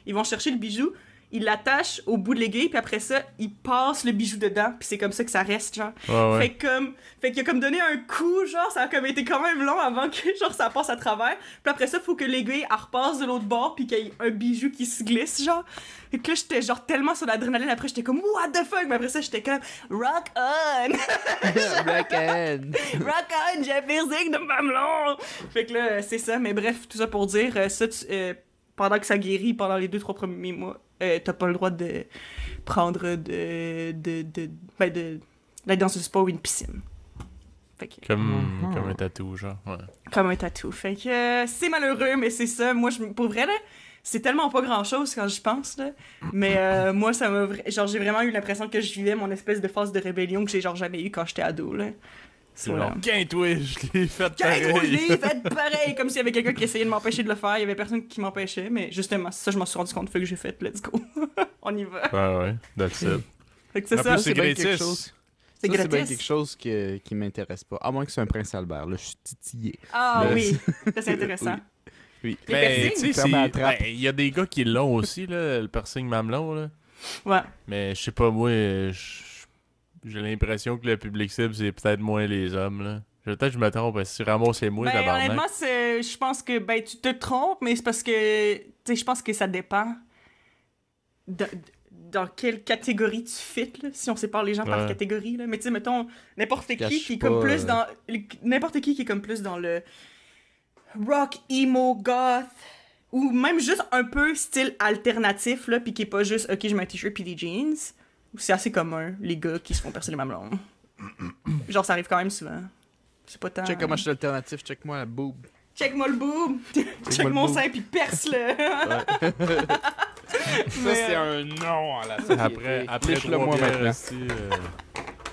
ils vont chercher le bijou, ils l'attachent au bout de l'aiguille, puis après ça, ils passent le bijou dedans, puis c'est comme ça que ça reste, genre. Ouais, ouais. Fait que comme fait qu'il a comme donné un coup genre ça a comme été quand même long avant que genre ça passe à travers. Puis après ça faut que l'aiguille elle repasse de l'autre bord puis qu'il y ait un bijou qui se glisse genre. Et que là j'étais genre tellement sur l'adrénaline après j'étais comme what the fuck? Mais après ça j'étais comme rock on Black Hand. rock on j'ai un piercing de mamelon. Fait que là c'est ça mais bref tout ça pour dire euh, ça tu- euh, pendant que ça guérit, pendant les deux, trois premiers mois, euh, t'as pas le droit de prendre de. de. de. ben, de. d'aller dans un spa ou une piscine. Fait que. Comme, Mhm. comme un tatou, genre. Ouais. Comme un tatou. Fait que euh, c'est malheureux, mais c'est ça. Moi, je, pour vrai, là, c'est tellement pas grand chose quand j'y pense, là. Mais euh, moi, ça m'a. Genre, j'ai vraiment eu l'impression que je vivais mon espèce de phase de rébellion que j'ai genre jamais eu quand j'étais ado, là. C'est Voilà. genre, qu'un toi, je l'ai fait Quand je pareil. l'ai fait pareil, comme s'il y avait quelqu'un qui essayait de m'empêcher de le faire. Il y avait personne qui m'empêchait, mais justement, c'est ça, je m'en suis rendu compte. Fait que j'ai fait, let's go. On y va. Ouais, ouais, that's it. Fait que c'est ça. plus, c'est bien gratis. quelque chose. C'est Ça, c'est bien gratis. quelque chose que- qui m'intéresse pas. À moins que c'est un prince Albert. Là, je suis titillé. Ah oui, ça c'est intéressant. Oui. Les Ben, tu sais, c'est- ben, il y a des gars qui l'ont aussi, là, le piercing mamelon, là. Ouais. Mais je sais pas, moi, je- j'ai l'impression que le public cible, c'est peut-être moins les hommes, là. Peut-être que je me trompe, parce que si Ramos c'est moi, Ben, honnêtement, je pense que ben, tu te trompes, mais c'est parce que je pense que ça dépend de- dans quelle catégorie tu fit, là, si on sépare les gens par catégorie. Là. Mais tu sais, mettons, n'importe qui qui est comme plus euh, dans. N'importe qui qui est comme plus dans le rock, emo, goth, ou même juste un peu style alternatif, là, puis qui est pas juste, ok, je mets un t-shirt puis des jeans. C'est assez commun, les gars qui se font percer les mamelons. Genre, ça arrive quand même souvent. C'est pas tant. Check comment je suis alternatif. Check moi la boob. Check-moi le boob. Check le mon sein puis perce-le. Ça, c'est un non à la société. Après, après trois moi maintenant. euh,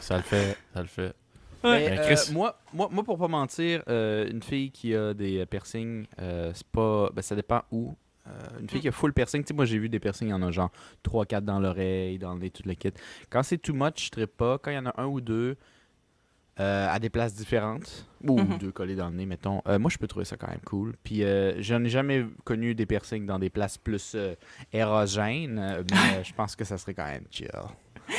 ça le fait, ça le fait. Mais, euh, Chris- moi, moi, moi, pour pas mentir, euh, une fille qui a des euh, piercings, euh, c'est pas. Ben, ça dépend où. Euh, une fille qui a full piercing, tu sais, moi j'ai vu des piercings, il y en a genre 3-4 dans l'oreille, dans le nez, tout le kit. Quand c'est too much, je trippe pas. Quand il y en a un ou deux euh, à des places différentes, ou Mhm. deux collés dans le nez, mettons, euh, moi je peux trouver ça quand même cool. Puis euh, j'en ai jamais connu des piercings dans des places plus érogènes, mais je pense que ça serait quand même chill.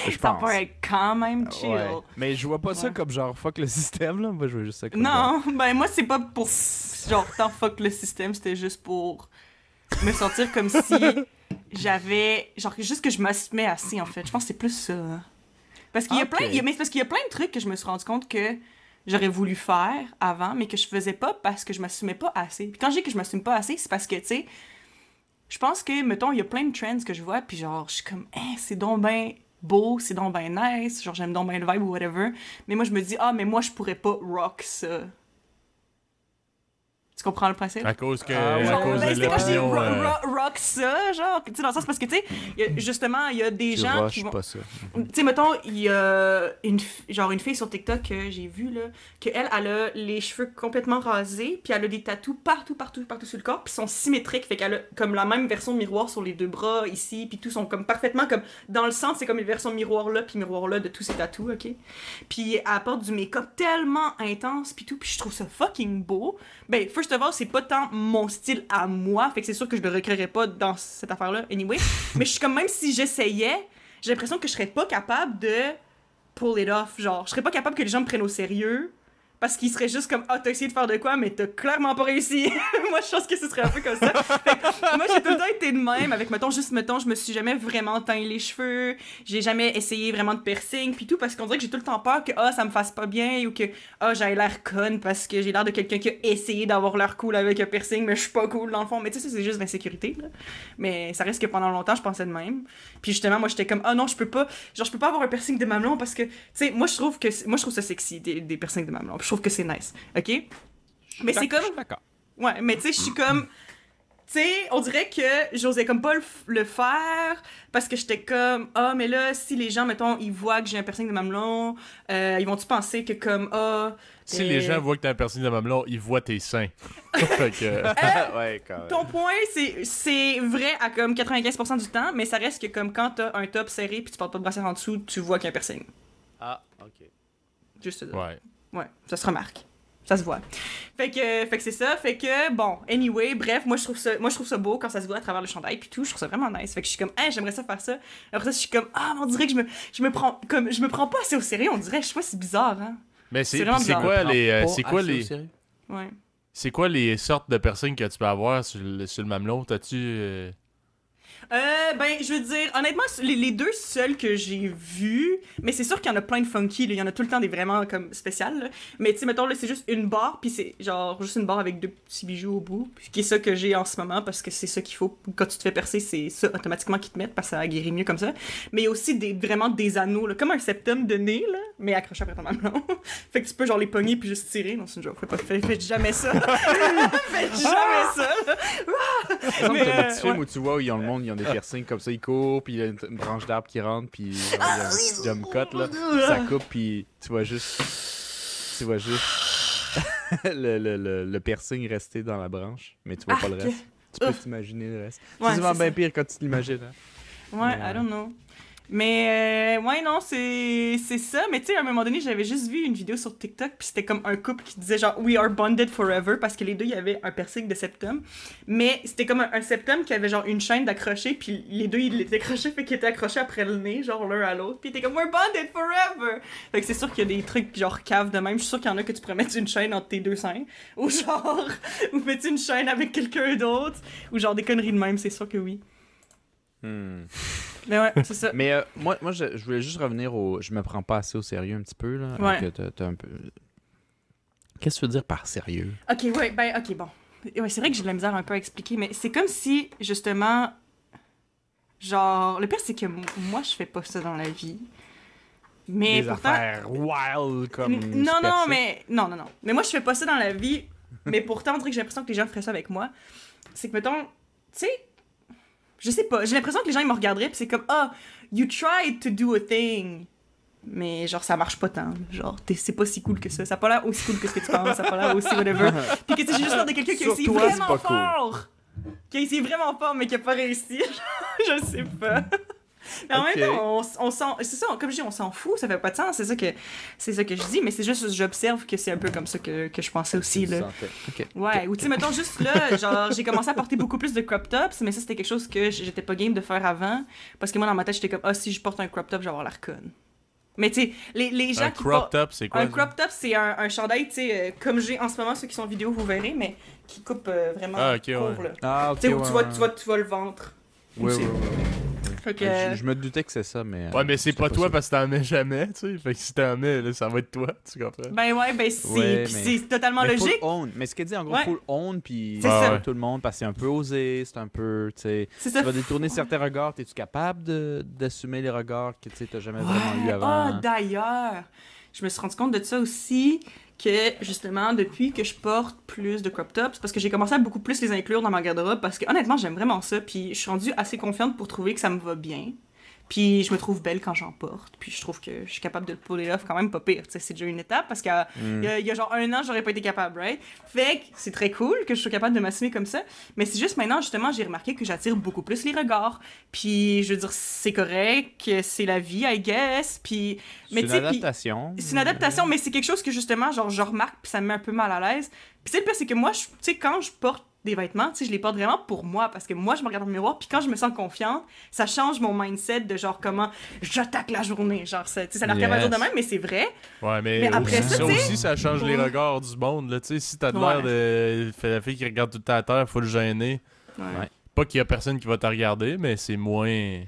Je Ça pense. peut être quand même chill. Ouais. Mais je vois pas ça comme genre fuck le système là. Moi je veux juste ça comme genre- Non, ben moi c'est pas pour genre tant fuck le système, c'était juste pour me sentir comme si j'avais genre juste que je m'assumais assez en fait. Je pense que c'est plus ça. Parce qu'il y a y mais parce qu'il y a plein de trucs que je me suis rendu compte que j'aurais voulu faire avant mais que je faisais pas parce que je m'assumais pas assez. Puis quand je dis que je m'assume pas assez, c'est parce que tu sais je pense que mettons il y a plein de trends que je vois puis genre je suis comme eh c'est donc ben beau, c'est donc ben nice, genre j'aime donc ben le vibe ou whatever. Mais moi je me dis ah mais moi je pourrais pas rock ça. Tu comprends le principe? À cause que, Ah ouais. à cause ben, de l'opinion. euh, ro- rock ça, genre, tu sais, dans le sens parce que, tu sais, justement, il y a des Tu gens qui vont... pas ça. Tu sais, mettons, il y a une, genre une fille sur TikTok que j'ai vue, là, qu'elle, elle a les cheveux complètement rasés, puis elle a des tatous partout, partout, partout sur le corps, puis sont symétriques, fait qu'elle a comme la même version de miroir sur les deux bras, ici, puis tout sont comme parfaitement comme... Dans le centre, c'est comme une version miroir là, puis miroir là de tous ses tatous, OK? Puis elle apporte du make-up tellement intense, puis tout, puis je trouve ça fucking beau. Ben, first c'est pas tant mon style à moi, fait que c'est sûr que je le recréerais pas dans cette affaire-là, anyway. Mais je suis comme, même si j'essayais, j'ai l'impression que je serais pas capable de pull it off. Genre, je serais pas capable que les gens me prennent au sérieux. Parce qu'ils seraient juste comme, ah, t'as essayé de faire de quoi, mais t'as clairement pas réussi. moi, je pense que ce serait un peu comme ça. Moi, j'ai tout le temps été de même. Avec, mettons, juste, mettons, je me suis jamais vraiment teint les cheveux. J'ai jamais essayé vraiment de piercing, puis tout, parce qu'on dirait que j'ai tout le temps peur que, ah, ça me fasse pas bien, ou que, ah, j'ai l'air conne parce que j'ai l'air de quelqu'un qui a essayé d'avoir l'air cool avec un piercing, mais je suis pas cool dans le fond. Mais tu sais, c'est juste l'insécurité, là. Mais ça reste que pendant longtemps, je pensais de même. Puis justement, moi, j'étais comme, ah non, je peux pas, genre, je peux pas avoir un piercing de mamelon parce que, tu sais, moi, je trouve que, moi, je trouve ça sexy, des, piercings de mamelon. Trouve que c'est nice, ok? Mais c'est comme, ouais, mais tu sais, je suis comme, tu sais, on dirait que j'osais comme pas le, faire parce que j'étais comme, ah, mais là, si les gens, mettons, ils voient que j'ai un piercing de mamelon, euh, ils vont-tu penser que comme, ah. Si euh, les gens voient que t'as un piercing de mamelon, ils voient tes seins. fait que, euh, ouais, quand même. Ton point, c'est- c'est vrai à comme 95% du temps, mais ça reste que comme quand t'as un top serré puis tu portes pas de brassière en dessous, tu vois qu'il y a un piercing. Ah, ok. Juste ça. ouais. Ouais, ça se remarque. Ça se voit. Fait que, fait que c'est ça. Fait que, bon, anyway, bref, moi je, trouve ça, moi je trouve ça beau quand ça se voit à travers le chandail puis tout. Je trouve ça vraiment nice. Fait que je suis comme, ah, j'aimerais ça faire ça. Après ça, je suis comme, ah, mais on dirait que je me, je me prends, comme, je me prends pas assez au sérieux, on dirait. Je sais pas, c'est bizarre, hein. Mais c'est quoi les euh, c'est quoi les. Ouais. c'est quoi les sortes de personnes que tu peux avoir sur le, sur le mamelon T'as-tu euh, Euh, ben, je veux dire, honnêtement, les, les deux seuls que j'ai vus, mais c'est sûr qu'il y en a plein de funky, là. il y en a tout le temps des vraiment comme spéciales, là. mais tu sais, mettons, là, c'est juste une barre, puis c'est genre juste une barre avec deux petits bijoux au bout, puis qui est ça que j'ai en ce moment, parce que c'est ça qu'il faut, quand tu te fais percer, c'est ça automatiquement qu'ils te mettent, parce que ça guérit mieux comme ça, mais il y a aussi des, vraiment des anneaux, là, comme un septum de nez, là, mais accroché après ton mamelon. fait que tu peux genre les pogner puis juste tirer, non, c'est une joke, faites, pas, faites, faites jamais ça. faites jamais ça. Mais, euh, ouais. où tu vois où ils ont le monde, ils ont des piercings comme ça, ils courent, puis il y a une, une branche d'arbre qui rentre, puis genre, il y a un petit jump cut, là. Ça coupe, puis tu vois juste. Tu vois juste. le, le, le, le piercing rester dans la branche, mais tu vois pas le Arc. reste. Tu peux t'imaginer le reste. Ouais, c'est souvent bien ça. pire quand tu t'imagines. Hein? Ouais, Mais, I don't know. Mais euh, ouais, non, c'est ça. Mais tu sais, à un moment donné, j'avais juste vu une vidéo sur TikTok, puis c'était comme un couple qui disait genre We are bonded forever, parce que les deux, il y avait un piercing de septum. Mais c'était comme un, un septum qui avait genre une chaîne d'accroché, puis les deux, ils l'étaient accrochés, fait qu'ils étaient accrochés après le nez, genre l'un à l'autre. Puis étaient comme We're bonded forever! Fait que c'est sûr qu'il y a des trucs genre cave de même. Je suis sûr qu'il y en a que tu pourrais mettre une chaîne entre tes deux seins. Ou genre, ou mettre une chaîne avec quelqu'un d'autre. Ou genre des conneries de même, c'est sûr que oui. Hmm. Mais ouais, c'est ça. Mais euh, moi, moi je, je voulais juste revenir au. Je me prends pas assez au sérieux un petit peu, là. Ouais. que t'as- t'as un peu... Qu'est-ce que tu veux dire par sérieux? Ok, ouais, ben, ok, bon. Ouais, c'est vrai que j'ai de la misère un peu à expliquer, mais c'est comme si, justement, genre, le pire, c'est que m- moi, je fais pas ça dans la vie. Mais Des pourtant. affaires wild comme. N- non, non, mais. Non, non, non. Mais moi, je fais pas ça dans la vie, mais pourtant, on dirait que j'ai l'impression que les gens feraient ça avec moi. C'est que, mettons, tu sais, je sais pas, j'ai l'impression que les gens, ils me regarderaient, puis c'est comme, ah, you tried to do a thing. Mais genre, ça marche pas tant. Genre, c'est pas si cool que ça. Ça a pas l'air aussi cool que ce que tu penses. Ça a pas l'air aussi whatever. Puis que j'ai juste l'air de quelqu'un qui a essayé c'est vraiment cool. fort. Qui a essayé vraiment fort, mais qui a pas réussi. je sais pas. Mais en même temps, on, on s'en... C'est ça, comme je dis, on s'en fout. Ça fait pas de sens. C'est ça que, c'est ça que je dis. Mais c'est juste, j'observe que c'est un peu comme ça que, que je pensais aussi, là. sentais. Ok. Ouais, ou tu sais, mettons juste là, genre, j'ai commencé à porter beaucoup plus de crop tops, mais ça, c'était quelque chose que j'étais pas game de faire avant. Parce que moi, dans ma tête, j'étais comme, ah, si je porte un crop top, je vais avoir l'air conne. Mais tu sais, les, les gens Un qui crop portent. top, c'est quoi? Un ça? crop top, c'est un, un chandail, tu sais, euh, comme j'ai en ce moment, ceux qui sont en vidéo, vous verrez, mais qui coupe euh, vraiment Ah, ok, court, ouais. là. Ah, ok. Tu sais, où ouais, tu, vois, tu, vois, tu vois le ventre. Aussi. ouais, ouais. Fait que, Je, je me doutais que c'est ça, mais. euh, Ouais, mais c'est pas toi sûr. parce que t'en mets jamais, tu sais. Fait que si t'en mets, là, ça va être toi, tu comprends? Ben ouais, ben c'est Ouais, puis mais- c'est totalement Mais full logique. own. Mais ce qu'elle dit, en gros, Ouais. full own, puis C'est ça. pas tout le monde, parce que c'est un peu osé, c'est un peu, tu sais... C'est ça. Tu vas détourner certains regards, es-tu capable de- d'assumer les regards que, tu sais, t'as jamais Ouais. vraiment eu avant? Ah, d'ailleurs, je me suis rendu compte de ça aussi, que justement, depuis que je porte plus de crop tops, parce que j'ai commencé à beaucoup plus les inclure dans ma garde-robe, parce que honnêtement, j'aime vraiment ça, puis je suis rendue assez confiante pour trouver que ça me va bien. Puis je me trouve belle quand j'en porte, puis je trouve que je suis capable de le puller off quand même pas pire. C'est déjà une étape, parce qu'il Hmm. y, a- il y a genre un an, j'aurais pas été capable, right? Fait que c'est très cool que je sois capable de m'assumer comme ça, mais c'est juste maintenant, justement, j'ai remarqué que j'attire beaucoup plus les regards. Puis je veux dire, c'est correct, c'est la vie, I guess, puis... C'est une adaptation. c'est une adaptation, mais c'est quelque chose que justement, genre, je remarque, puis ça me met un peu mal à l'aise. Puis sais, le pire, c'est que moi, tu sais, quand je porte des vêtements, tu sais, je les porte vraiment pour moi, parce que moi, je me regarde dans le miroir, puis quand je me sens confiante, ça change mon mindset de genre comment j'attaque la journée. Genre, ça, tu sais, ça a l'air Yes. yes. de même, mais c'est vrai. Ouais, mais, Mais après aussi, ça, ça aussi, ça change les Ouais. regards du monde, là. Tu sais, si t'as de l'air de la fille qui regarde tout le temps à terre, faut le gêner. Ouais. Ouais. Pas qu'il y a personne qui va te regarder, mais c'est moins.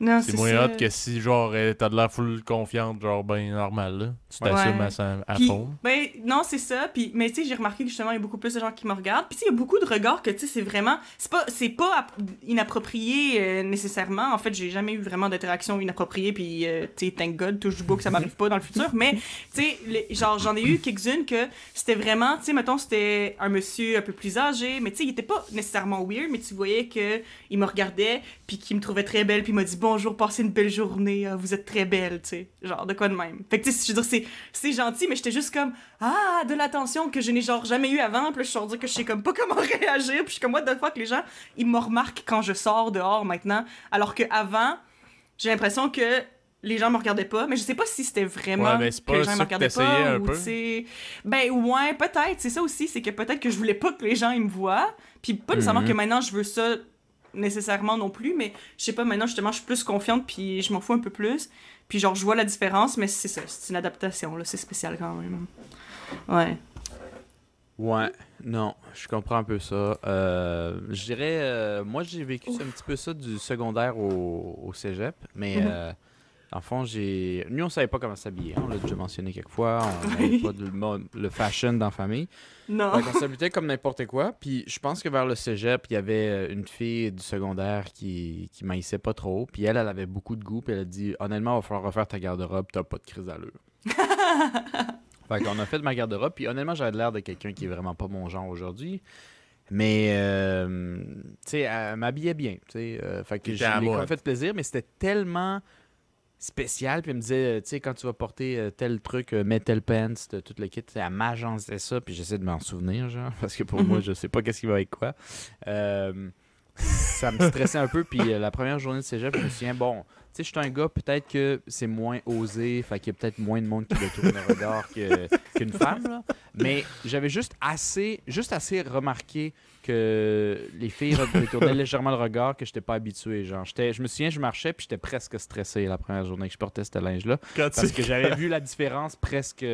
Non, C'est moins hot que si, genre, euh, t'as de l'air full confiante, genre, ben normal, là. Tu t'assumes Ouais. à, fond. ben, non, c'est ça. Puis, mais tu sais, j'ai remarqué que justement, il y a beaucoup plus de gens qui me regardent. Puis, tu sais, il y a beaucoup de regards que, tu sais, c'est vraiment. C'est pas, c'est pas ap- inapproprié euh, nécessairement. En fait, j'ai jamais eu vraiment d'interaction inappropriée. Puis, euh, tu sais, thank God, touche du bois que ça m'arrive pas dans le futur. Mais, tu sais, genre, j'en ai eu quelques-unes que c'était vraiment, tu sais, mettons, c'était un monsieur un peu plus âgé. Mais, tu sais, il était pas nécessairement weird, mais tu voyais que il me regardait, puis qu'il me trouvait très belle, puis il m'a dit bonjour, passez une belle journée, ah, vous êtes très belle, tu sais. Genre, de quoi de même. Fait que, tu sais, je veux dire, c'est gentil, mais j'étais juste comme ah de l'attention que je n'ai genre jamais eu avant. Puis je suis dire que je sais comme pas comment réagir. Puis je suis comme what the fuck les gens ils me remarquent quand je sors dehors maintenant, alors que avant j'ai l'impression que les gens me regardaient pas, mais je sais pas si c'était vraiment Ouais, mais c'est que pas les gens me que regardaient pas ou ben ouais peut-être c'est ça aussi c'est que peut-être que je voulais pas que les gens ils me voient puis pas nécessairement Mhm. que maintenant je veux ça nécessairement non plus mais je sais pas maintenant justement je suis plus confiante puis je m'en fous un peu plus puis genre je vois la différence mais c'est ça c'est une adaptation là c'est spécial quand même ouais Ouais, non, je comprends un peu ça. Euh, je dirais, euh, moi j'ai vécu un petit peu ça du secondaire au, au cégep, mais Mhm. euh, en fond, j'ai. Nous, on savait pas comment s'habiller, on l'a déjà mentionné quelques fois, on n'avait pas de- le, mode- le fashion dans la famille. Non. Fait qu'on s'habillait comme n'importe quoi, puis je pense que vers le cégep, il y avait euh, une fille du secondaire qui, qui maïssait pas trop, puis elle, elle avait beaucoup de goût, puis elle a dit honnêtement, il va falloir refaire ta garde-robe, t'as pas de crise d'allure. fait qu'on a fait ma garde-robe, puis honnêtement, j'avais l'air de quelqu'un qui est vraiment pas mon genre aujourd'hui. Mais, euh, tu sais, elle m'habillait bien, tu sais. euh, fait que j'ai fait plaisir, mais c'était tellement spécial. Puis elle me disait, euh, tu sais, quand tu vas porter euh, tel truc, euh, mets tel pants, tout le kit. Elle m'agençait ça, puis j'essaie de m'en souvenir, genre, parce que pour Mhm. moi, je sais pas qu'est-ce qui va avec quoi. Euh, ça me stressait un peu, puis la première journée de cégep, je me souviens, bon, tu sais, je suis un gars, peut-être que c'est moins osé, fait qu'il y a peut-être moins de monde qui détourne le regard qu'une femme, là. Mais j'avais juste assez, juste assez remarqué que les filles détournaient légèrement le regard, que j'étais pas habitué, genre. J'étais- Je me souviens, je marchais, puis j'étais presque stressé la première journée que je portais ce linge-là, Quand parce que j'avais vu la différence presque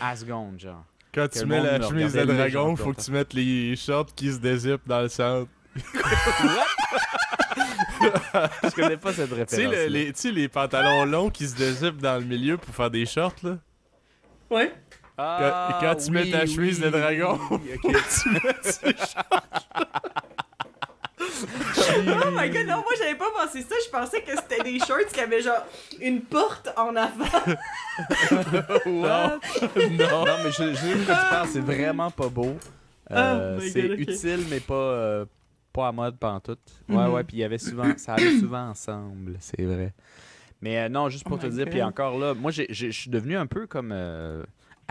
à seconde, genre. quand que tu mets la me chemise de dragon, faut que tu mettes les shorts qui se dézippent dans le centre. Je connais pas cette Tu référence. sais, le- les, tu sais, les pantalons longs qui se dézippent dans le milieu pour faire des shorts, là? Ouais. Quand- quand tu mets ta chemise de dragon. ok. tu mets Oh my god, non, moi j'avais pas pensé ça. Je pensais que c'était des shorts qui avaient genre une porte en avant. non. non, mais je, je sais de quoi tu parles, c'est vraiment pas beau. Euh, Oh c'est utile, mais pas, euh, pas à mode pantoute. Ouais, Mhm. ouais, puis il y avait souvent, ça allait souvent ensemble, c'est vrai. Mais euh, non, juste pour Oh te dire, puis encore là, moi, je suis devenu un peu comme euh,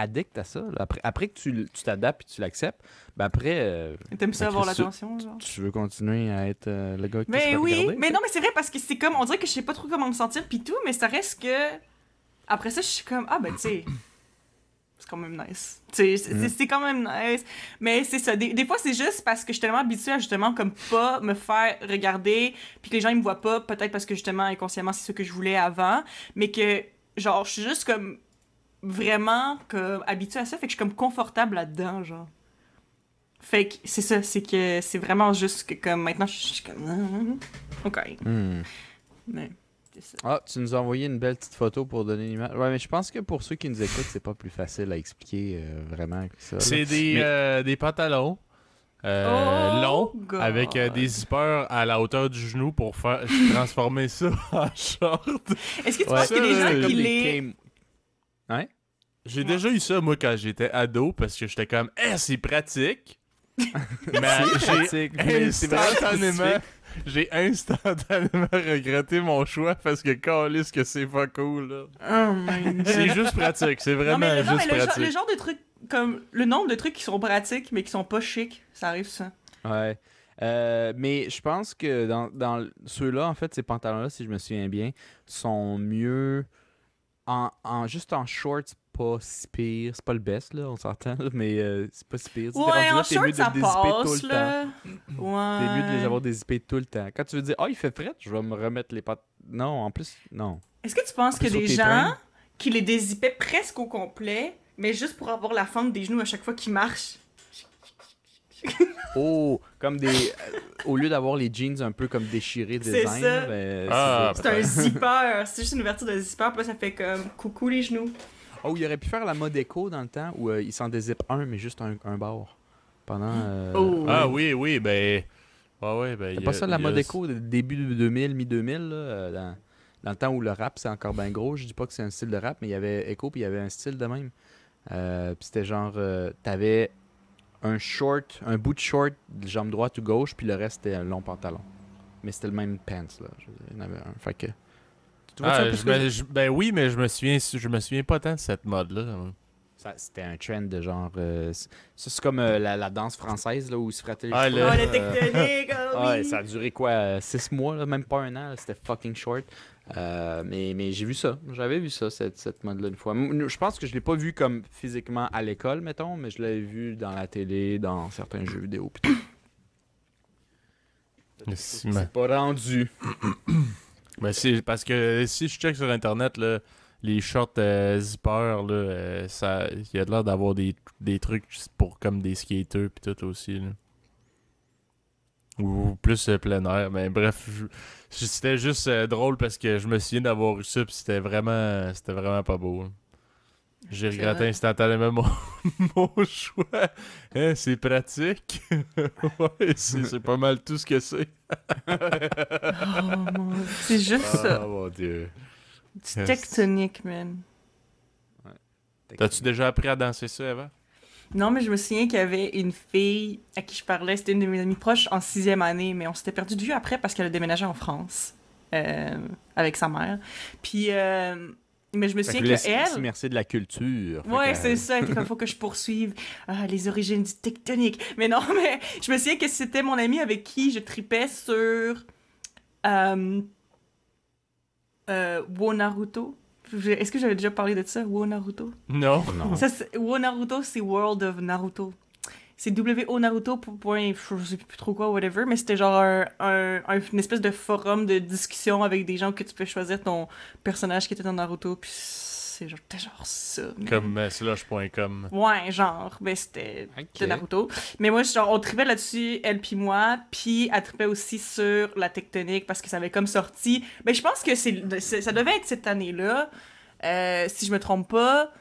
addict à ça. là. Après, après que tu t'adaptes et tu l'acceptes, ben après, euh, T'aimes ça Mais avoir l'attention, genre? tu veux continuer à être euh, le gars qui Mais oui, regarder, mais non, mais c'est vrai parce que c'est comme, on dirait que je sais pas trop comment me sentir pis tout, mais ça reste que. Après ça, je suis comme, ah ben tu sais, c'est quand même nice. C'est- Mm. quand même nice. Mais c'est ça, des, des fois c'est juste parce que je suis tellement habituée à justement comme pas me faire regarder, puis que les gens ils me voient pas, peut-être parce que justement inconsciemment c'est ce que je voulais avant, mais que genre je suis juste comme vraiment comme habituée à ça, fait que je suis comme confortable là-dedans, genre. Fait que c'est ça, c'est que c'est vraiment juste que comme maintenant je suis comme OK. sais. Hmm. Mais c'est ça. Ah, tu nous as envoyé une belle petite photo pour donner une image. Ouais, mais je pense que pour ceux qui nous écoutent, c'est pas plus facile à expliquer euh, vraiment que ça. C'est des, Mais- euh, des pantalons euh, Oh, longs God. avec euh, des zippers à la hauteur du genou pour faire transformer ça en short. Est-ce que tu Ouais. penses qu'il y a des gens qui les Hein? J'ai déjà eu ça, moi, quand j'étais ado, parce que j'étais comme, eh, c'est pratique. mais C'est pratique, instantanément, j'ai instantanément regretté mon choix parce que calisse que c'est pas cool, là. Oh. C'est juste pratique, c'est non, vraiment mais, non, mais juste le, genre, pratique. le genre de trucs comme le nombre de trucs qui sont pratiques mais qui sont pas chics, ça arrive ça. Ouais. Euh, mais je pense que dans, dans ceux-là, en fait, ces pantalons-là, si je me souviens bien, sont mieux en, en- juste en short, c'est pas si pire. C'est pas le best, là, on s'entend, là, mais euh, c'est pas si pire. Ouais, rendu là, en mieux short de ça le tout temps. là. Ouais. Mieux de les avoir dézippés tout le temps. Quand tu veux dire, ah, il fait frais, je vais me remettre les pattes. Non, en plus, non. Est-ce que tu penses plus, des gens trains. qui les dézippaient presque au complet mais juste pour avoir la fente des genoux à chaque fois qu'ils marchent? Oh, comme des. euh, au lieu d'avoir les jeans un peu comme déchirés C'est design, ça. ben, Ah, c'est- C'est un zipper, c'est juste une ouverture de zipper, puis ça fait comme coucou les genoux. Oh, il aurait pu faire la mode écho dans le temps où euh, il s'en dézippe un, mais juste un, un bord. Pendant. euh, Oh. Ah oui, oui, ben... Ouais, ouais, ben... C'est pas ça la mode écho de début de 2000, mi-2000, là, euh, dans, dans le temps où le rap c'est encore bien gros. Je dis pas que c'est un style de rap, mais il y avait écho puis il y avait un style de même. Euh, puis c'était genre, euh, t'avais un short, un bout de short, jambe droite ou gauche, puis le reste c'était un long pantalon. Mais c'était le même pants, là. Il y en avait un. Fait que. Tu vois Ah, un je je- je- ben oui, mais je me souviens, je me souviens pas tant de cette mode-là. Ça, C'était un trend de genre. euh, ça, c'est comme euh, la, la danse française, là, où ils se frattaient les Ah, cheveux, le- Oh, euh, tectonique, oh ça a duré quoi 6 mois, là, même pas un an, là, c'était fucking short. Euh, mais mais j'ai vu ça, j'avais vu ça, cette, cette mode-là une fois. Je pense que je l'ai pas vu comme physiquement à l'école, mettons, mais je l'avais vu dans la télé, dans certains jeux vidéo. C'est pas rendu. Ben, c'est parce que si je check sur internet, là, les shorts euh, zipper, là, euh, ça, il y a l'air d'avoir des, des trucs pour comme des skaters pis tout aussi, là. Ou plus euh, plein air, mais bref, c'était juste euh, drôle parce que je me souviens d'avoir eu ça pis c'était vraiment, c'était vraiment pas beau. là. J'ai regretté instantanément mon, mon choix. Hein, c'est pratique. ouais, c'est c'est pas mal tout ce que c'est. Oh, mon Dieu. C'est juste ça. Oh mon dieu. Du tectonique, man. T'as-tu déjà appris à danser ça avant? Non, mais je me souviens qu'il y avait une fille à qui je parlais, c'était une de mes amies proches en sixième année, mais on s'était perdu de vue après parce qu'elle a déménagé en France euh, avec sa mère. Puis, euh, mais je me souviens que elle, merci de la culture. Ouais, c'est ça. Il faut que je poursuive ah, les origines du tectonique. Mais non, mais je me souviens que c'était mon ami avec qui je tripais sur euh, euh, Est-ce que j'avais déjà parlé de ça, Wo Naruto? Non. Non. Ça, Wo Naruto, c'est World of Naruto. C'est W-O Naruto, pour- point, je sais plus trop quoi, whatever, mais c'était genre un, un- un- une espèce de forum de discussion avec des gens que tu peux choisir ton personnage qui était dans Naruto, puis c'est genre, c'était genre ça. mais- Comme euh, slush.com. Ouais, genre, ben c'était Ok. de Naruto. Mais moi, genre, on tripait là-dessus, elle puis moi, puis elle tripait aussi sur la tectonique parce que ça avait comme sorti. Ben, je pense que c'est, c'est- ça devait être cette année-là, euh, si je me trompe pas.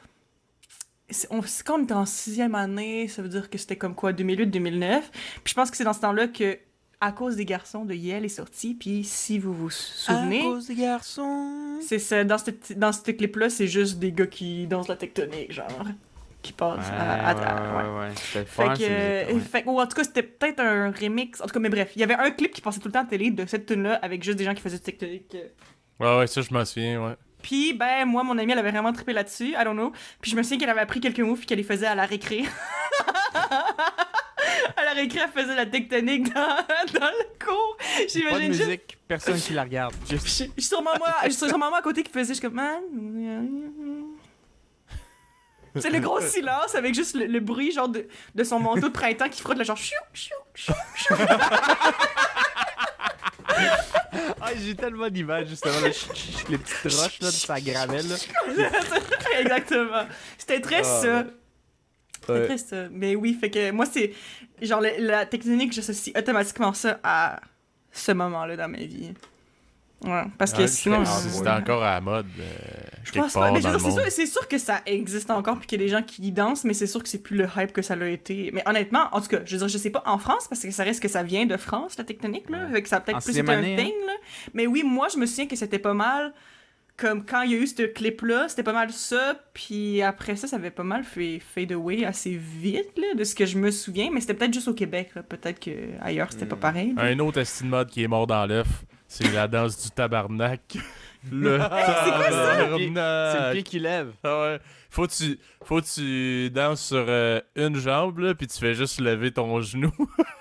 C'est, on, c'est quand on était en sixième année, ça veut dire que c'était comme quoi, 2008-2009. Puis je pense que c'est dans ce temps-là que, à cause des garçons de Yale est sorti, puis si vous vous souvenez... des garçons. C'est ça, dans ce, dans clip-là, c'est juste des gars qui dansent la tectonique, genre. Qui passent à, à- à- ouais. ouais, ouais. C'était Fait fort, que, ouais. fait- ou en tout cas, c'était peut-être un remix. En tout cas, mais bref, il y avait un clip qui passait tout le temps à la télé de cette tune là avec juste des gens qui faisaient du tectonique. Ouais, ouais, ça, je m'en souviens, ouais. Puis, ben, moi, mon amie, elle avait vraiment trippé là-dessus, I don't know. Puis je me souviens qu'elle avait appris quelques mots puis qu'elle les faisait à la récré. à la récré, elle faisait la tectonique dans, dans le cours. Pas de J'imagine juste musique, personne qui la regarde. Juste... je je suis sûrement moi, je suis sûrement moi à côté qui faisait juste comme man. C'est le gros silence avec juste le, le bruit genre de, de son manteau de printemps qui frotte le genre chou chou chou chou. Ah, j'ai tellement d'images, justement. là, les petites roches là, de sa gravelle. Exactement. C'était très Ah, ça. Ouais. Très ça. Mais oui, fait que moi c'est genre le- la technique, j'associe automatiquement ça à ce moment-là dans ma vie. Ouais, parce que Ouais, sinon. c'est- euh, C'était encore à la mode. euh, Je pense pas. Mais c'est sûr, que ça existe encore puis qu'il y a des gens qui y dansent, mais c'est sûr que c'est plus le hype que ça l'a été. Mais honnêtement, en tout cas, je veux dire, je sais pas en France parce que ça reste que ça vient de France, la tectonique, là. Ouais. Fait que ça a peut-être plus été un année, thing, là. Mais oui, moi, je me souviens que c'était pas mal. Comme quand il y a eu ce clip-là, c'était pas mal ça, puis après ça, ça avait pas mal fait fade away assez vite, là, de ce que je me souviens, mais c'était peut-être juste au Québec. Peut-être que ailleurs c'était pas Hmm. pareil. là. Un autre estime mode qui est mort dans l'œuf, c'est la danse du tabarnak. Le ça? C'est le pied qui lève. Ah ouais. Faut que tu, faut que tu danses sur euh, une jambe, là, puis tu fais juste lever ton genou.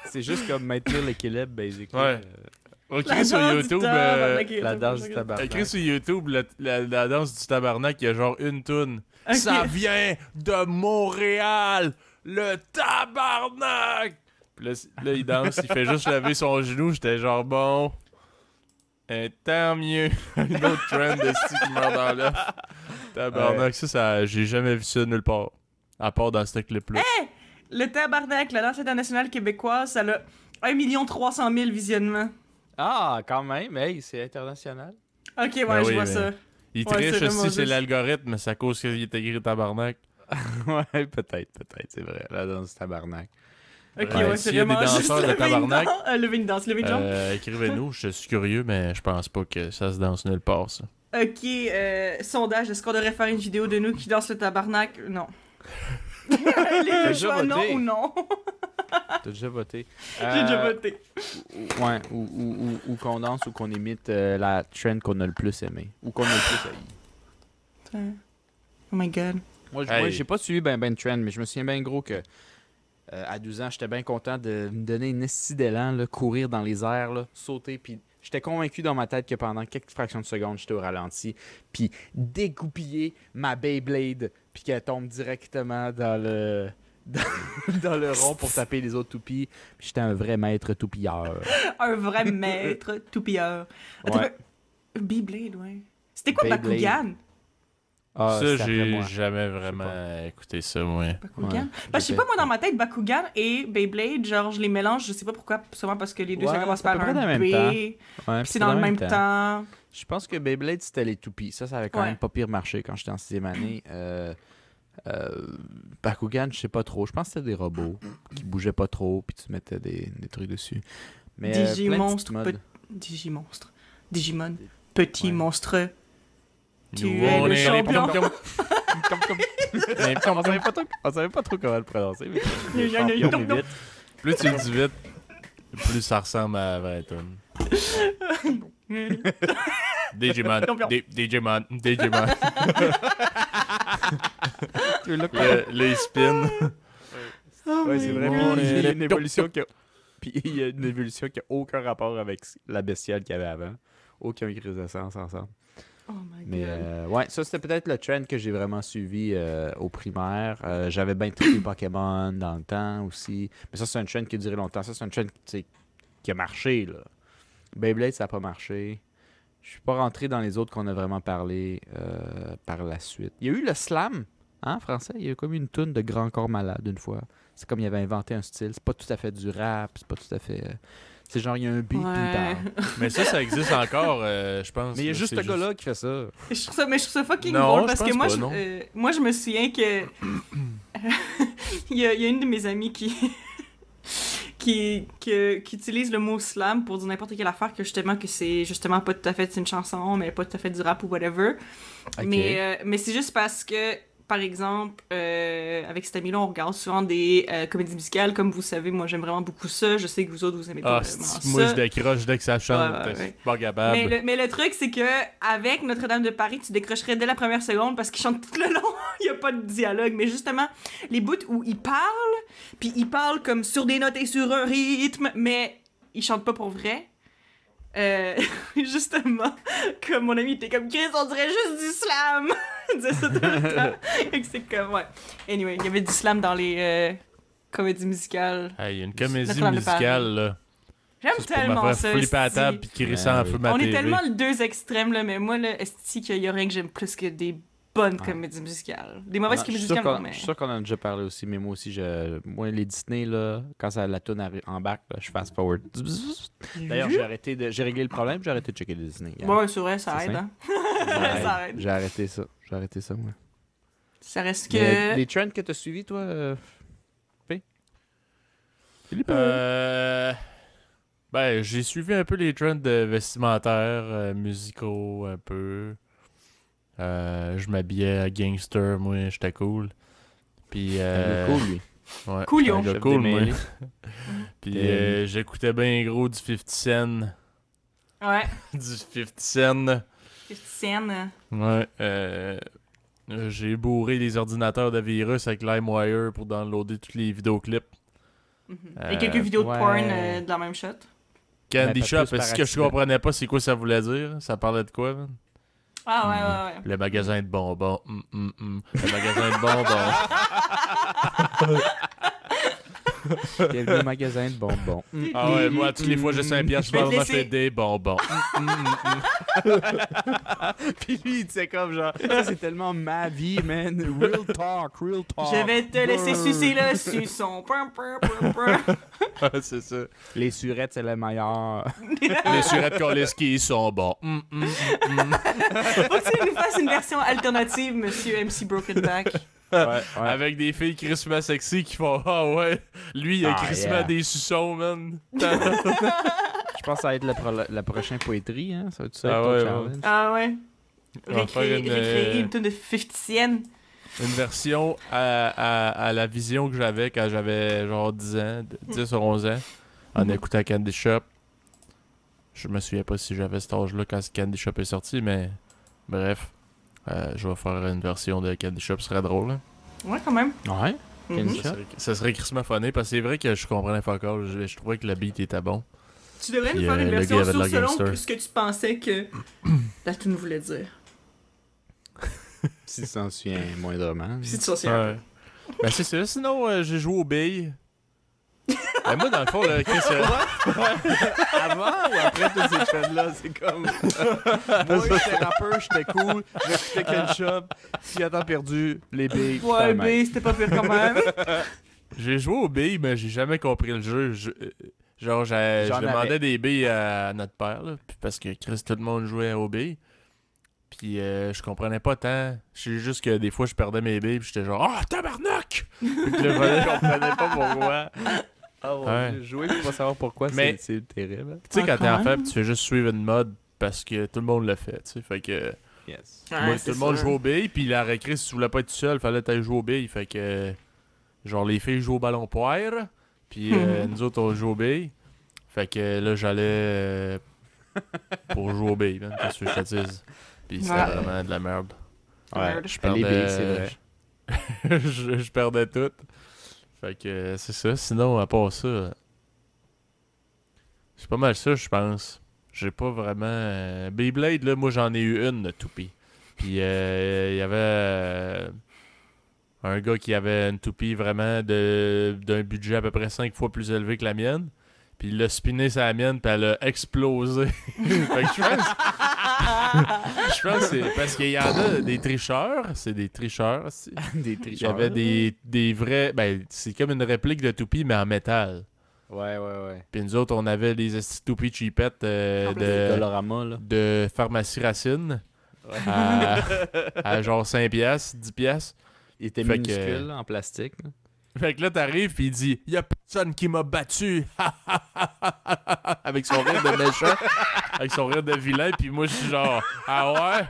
C'est juste comme maintenir l'équilibre, basically. Ouais. Euh, Écris sur danse du YouTube, euh, la danse du écris tabarnak. sur YouTube la, la- la danse du tabarnak, il y a genre une toune. Ça vient de Montréal, le tabarnak! Puis là, là, il danse, il fait juste lever son genou. J'étais genre bon. Euh, tant mieux. Une autre trend de style qui meurt dans l'œuf. Tabarnak, ça, ça j'ai jamais vu ça nulle part. À part dans ce clip-là. Le tabarnak, la danse internationale québécoise, ça a 1 300 000 visionnements. Ah, quand même, hey, c'est international. Ok, ouais, Ben je oui, vois ça. Il Ouais, triche vraiment aussi, c'est l'algorithme, mais c'est à cause qu'il est écrit tabarnak. ouais, peut-être, peut-être, c'est vrai. La danse tabarnak. Ok, Ouais, ouais, c'est y a des vraiment juste danseurs de tabarnak, danse- euh, danse, lever une jambe. Euh, Écrivez-nous, je suis curieux, mais je pense pas que ça se danse nulle part, ça. Ok, euh, sondage, est-ce qu'on devrait faire une vidéo de nous qui dansent le tabarnak? Non. Les choix, non ou non? T'as déjà voté. J'ai déjà Euh, voté. ou- Ouais, ou, ou, ou, ou qu'on danse ou qu'on imite euh, la trend qu'on a le plus aimé. Ou qu'on a le plus haï. Oh my god. Moi, j'ai pas suivi ben ben trend, mais je me souviens bien gros que euh, à 12 ans, j'étais bien content de me donner une esti d'élan, là, courir dans les airs, là, sauter, puis j'étais convaincu dans ma tête que pendant quelques fractions de secondes, j'étais au ralenti, puis dégoupiller ma Beyblade, puis qu'elle tombe directement dans le dans, dans le rond pour taper les autres toupies. Puis j'étais un vrai maître toupilleur. Un vrai maître toupilleur. Attends, Ouais. Beyblade, ouais. C'était quoi Beyblade. Bakugan? Ah, ça, j'ai jamais vraiment écouté ça, moi. Bakugan? Ouais, Bah, je sais pas, moi, dans ma tête, Bakugan et Beyblade, genre, je les mélange, je sais pas pourquoi, sûrement parce que les deux, ça commence par un B, même temps. puis c'est dans le même temps. Je pense que Beyblade, c'était les toupies. Ça, ça avait quand Ouais. même pas pire marché quand j'étais en sixième année. Euh, euh, Bakugan, je sais pas trop. Je pense que c'était des robots qui bougeaient pas trop, puis tu mettais des, des trucs dessus. Mais, euh, de Digimonstre, pe- modes. Digimonstre. Digimon. Petit Ouais. monstre. Tu Nous, es on le champion. on, savait pas trop, on savait pas trop comment le prononcer. Mais vite. Plus tu le dis vite, plus ça ressemble à tonne. Digimon, Digimon, Digimon. Le, le spin. Oh Ouais, c'est vrai. God. Puis il y a une évolution qui a... Puis il y a une évolution qui a aucun rapport avec la bestiale qu'il y avait avant. Aucun crise de sens ensemble. Oh my Mais God. euh, ouais, ça c'était peut-être le trend que j'ai vraiment suivi euh, au primaire. Euh, J'avais bien trippé Pokémon dans le temps aussi. Mais ça, c'est un trend qui a duré longtemps. Ça, c'est un trend qui a marché. Là. Beyblade, ça n'a pas marché. Je suis pas rentré dans les autres qu'on a vraiment parlé euh, par la suite. Il y a eu le slam, hein, français? Il y a eu comme une toune de Grand Corps Malade une fois. C'est comme il avait inventé un style. C'est pas tout à fait du rap. C'est pas tout à fait. euh, C'est genre, il y a un beat Ouais. Mais ça, ça existe encore, euh, je pense. Mais il y a juste ce gars-là qui fait ça. Je trouve ça, mais je trouve ça fucking Non, drôle parce que moi, pas, je, euh, moi, je me souviens que il, y a, il y a une de mes amies qui qui, qui utilise le mot slam pour dire n'importe quelle affaire que justement que c'est justement pas tout à fait une chanson, mais pas tout à fait du rap ou whatever. Mais, euh, mais c'est juste parce que, par exemple, euh, avec cet ami-là, on regarde souvent des euh, comédies musicales. Comme vous savez, moi, j'aime vraiment beaucoup ça. Je sais que vous autres, vous aimez Ah, vraiment c'est- moi, ça. je décroche dès que ça chante. Ouais, ouais. Mais le, mais le truc, c'est que avec Notre-Dame de Paris, tu décrocherais dès la première seconde parce qu'il chante tout le long. Il n'y a pas de dialogue. Mais justement, les bouts où il parle, puis il parle comme sur des notes et sur un rythme, mais il chante pas pour vrai. Euh, justement, comme mon ami était comme Chris, on dirait juste du slam. ça tout le temps. C'est comme, ouais. Anyway, il y avait du slam dans les euh, comédies musicales. Hey, Il y a une comédie musicale, là. J'aime pour tellement ça. flipper à table puis crier ça Ah en feu On est tellement les deux extrêmes, là, mais moi, là, est qu'il y a rien que j'aime plus que des bonnes Ouais. comédies musicales. Des mauvaises Non, je comédies musicales, non, mais... Je suis sûr qu'on en a déjà parlé aussi, mais moi aussi, je... moi, les Disney, là, quand ça, la tourne en bac, là, je fast forward. D'ailleurs, j'ai arrêté de... j'ai réglé le problème, j'ai arrêté de checker les Disney. gars. Ouais, c'est vrai, ça aide, hein. Ça aide. J'ai arrêté ça. J'ai arrêté ça, moi. Ça reste que... Mais Les trends que t'as suivis, toi, euh... P? Philippe? euh, Euh... Ben, j'ai suivi un peu les trends de vestimentaires, euh, musicaux, un peu. Euh, je m'habillais à gangster, moi, j'étais cool. Puis, euh, cool, lui. ouais, cool, moi. Puis, euh, j'écoutais bien gros du 50 Cent. Ouais, du 50 Cent. Ouais, euh, j'ai bourré les ordinateurs de virus avec LimeWire pour downloader tous les vidéoclips. Mhm. Euh, Et quelques vidéos de ouais. porn euh, de la même shot. Candy Shop, est-ce que je comprenais pas c'est quoi ça voulait dire? Ça parlait de quoi? man? Ah ouais, ouais, ouais. Le magasin de bonbons. hum, hum. Le magasin de bonbons. Bienvenue au magasin de bonbons. Mm. Ah ouais, moi, toutes les fois j'ai 5 piastres, je Je vais vais te m'acheter laisser. des bonbons. Hum, hum, hum. Puis lui, il comme genre, ça c'est tellement ma vie, man. Real talk, real talk. Je vais te laisser sucer le suçon. C'est ça. Les surettes, c'est le meilleur. Les surettes Koleski sont bons. Faut que tu nous fasses une version alternative, monsieur MC Brokenback. Ouais, ouais. Avec des filles Christmas sexy qui font Ah ouais, lui il a Ah, Christmas yeah. des suçons, man. Je pense que ça va être pro- la prochaine poétrie, hein. Ça va être ça, Ah ouais, challenge. Ah ouais. Récréer, faire une, euh, une tonne de 50 cents. Une version à, à, à la vision que j'avais quand j'avais genre 10 ans, de- 10 ou 11 ans, en écoutant Candy Shop. Je me souviens pas si j'avais cet âge-là quand Candy Shop est sorti, mais bref. Euh, je vais faire une version de Candy Shop, ce serait drôle. hein. Ouais, quand même. Ouais. Candy Mhm. Shop. Ça serait, crissement funné, parce que c'est vrai que je comprenais pas encore. Je, je trouvais que le beat était bon. Tu devrais nous faire euh, une le version gars sur selon ce que tu pensais que la tune voulait dire. Si tu t'en souviens moindrement. Si tu t'en souviens. Ouais. ben c'est ça. Sinon, euh, j'ai joué aux billes. Mais moi, dans le fond, là, Chris, euh, Avant ou après tous ces trends-là, c'est comme. Moi, j'étais rappeur, j'étais cool, j'écoutais Ken Shop, si à temps perdu, les billes. Ouais, putain, B, c'était pas pire quand même. j'ai joué aux billes, mais j'ai jamais compris le jeu. Je- euh, genre, j'ai- je J'en demandais avais. des billes à notre père, là, puis parce que Chris, tout le monde jouait aux billes. Puis euh, je comprenais pas tant. Je sais juste que des fois, je perdais mes billes, puis j'étais genre, ah, tabarnak! Puis là, je comprenais pas pourquoi. Ah ouais, Ouais. j'ai joué pour pas savoir pourquoi, Mais- c'est c'est terrible. Tu sais, Ah, quand t'es enfant, tu fais juste suivre une mode parce que tout le monde le fait, tu sais. Fait que Yes. moi, tout le monde joue aux billes, puis la récré, si tu voulais pas être tout seul, fallait t'aller jouer aux billes. Fait que, genre, les filles jouent au ballon poire, puis euh, nous autres, on joue aux billes. Fait que là, j'allais euh, pour jouer aux billes, man, qu'est-ce que je te dise? Puis c'était Ouais. vraiment de la merde. Ouais, Je je perdais- les billes, c'est vrai. je, je perdais tout. Fait que c'est ça. Sinon, à part ça, c'est pas mal ça, je pense. J'ai pas vraiment. euh, Beyblade, là, moi j'en ai eu une de toupie. Puis euh, il y avait euh, un gars qui avait une toupie vraiment d'un budget à peu près 5 fois plus élevé que la mienne. Puis il l'a spiné sa mienne, puis elle a explosé. fait que. je pense que c'est parce qu'il y en a des tricheurs. C'est des tricheurs aussi. des Il y avait des, des vrais. Ben, c'est comme une réplique de toupie, mais en métal. Ouais, ouais, ouais. Puis nous autres, on avait les toupies cheapettes euh, de, Dolorama, là. de pharmacie Racine Ouais. à, à genre 5 piastres, 10 piastres. Il était Fait que- minuscule, là, en plastique. là. Fait que là, t'arrives, puis il dit Y a personne qui m'a battu. Avec son rire de méchant. Avec son rire de vilain. Puis moi, je suis genre Ah ouais?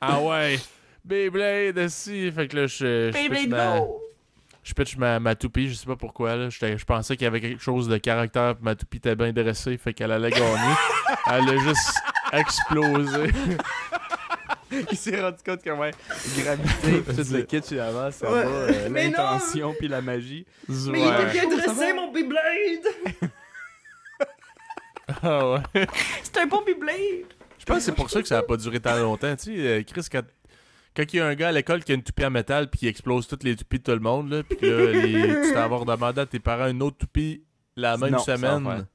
Ah ouais. Beyblade, si. Fait que là, je. je Beyblade! Je pitch ma, ma toupie, je sais pas pourquoi. Là. J'étais- Je pensais qu'il y avait quelque chose de caractère, ma toupie était bien dressée, fait qu'elle allait gagner. Elle a juste explosé. Il s'est rendu compte que, ouais, gravité, tout le kit finalement, ça Ouais. va, euh, Mais non! l'intention puis la magie. Mais il était bien dressé, mon Beyblade! Ah ouais. C'était un bon Beyblade! Je pense que c'est pour ça que ça a pas duré tant longtemps. Tu sais, euh, Chris, quand, quand il y a un gars à l'école qui a une toupie en métal puis qui explose toutes les toupies de tout le monde, là, puis que là, les- tu t'en vas redemander à tes parents une autre toupie la même Non, semaine.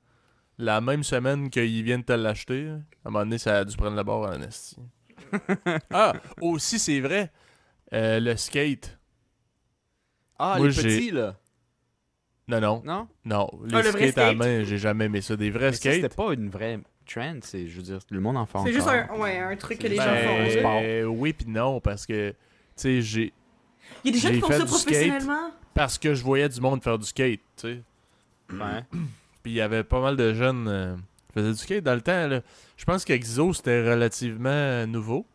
La même semaine qu'ils viennent te l'acheter. À un moment donné, ça a dû prendre la barre en esti. ah, aussi, c'est vrai. euh, le skate. Ah, Moi, les petits, là. Non, non. Non? Non, les Ah, le vrai skates à la skate? main, j'ai jamais aimé ça. Des vrais Mais ça, C'était skates. pas une vraie trend, c'est, je veux dire, le monde en fait C'est juste un, ouais, un truc que les Ben, gens font. Euh, oui puis non, parce que, tu sais, j'ai... Il y a des gens j'ai qui font fait ça du skate. professionnellement. Parce que je voyais du monde faire du skate, tu sais. Ouais. Puis il y avait pas mal de jeunes euh, qui faisaient du skate dans le temps. Là. Je pense qu'Exo, c'était relativement euh, nouveau.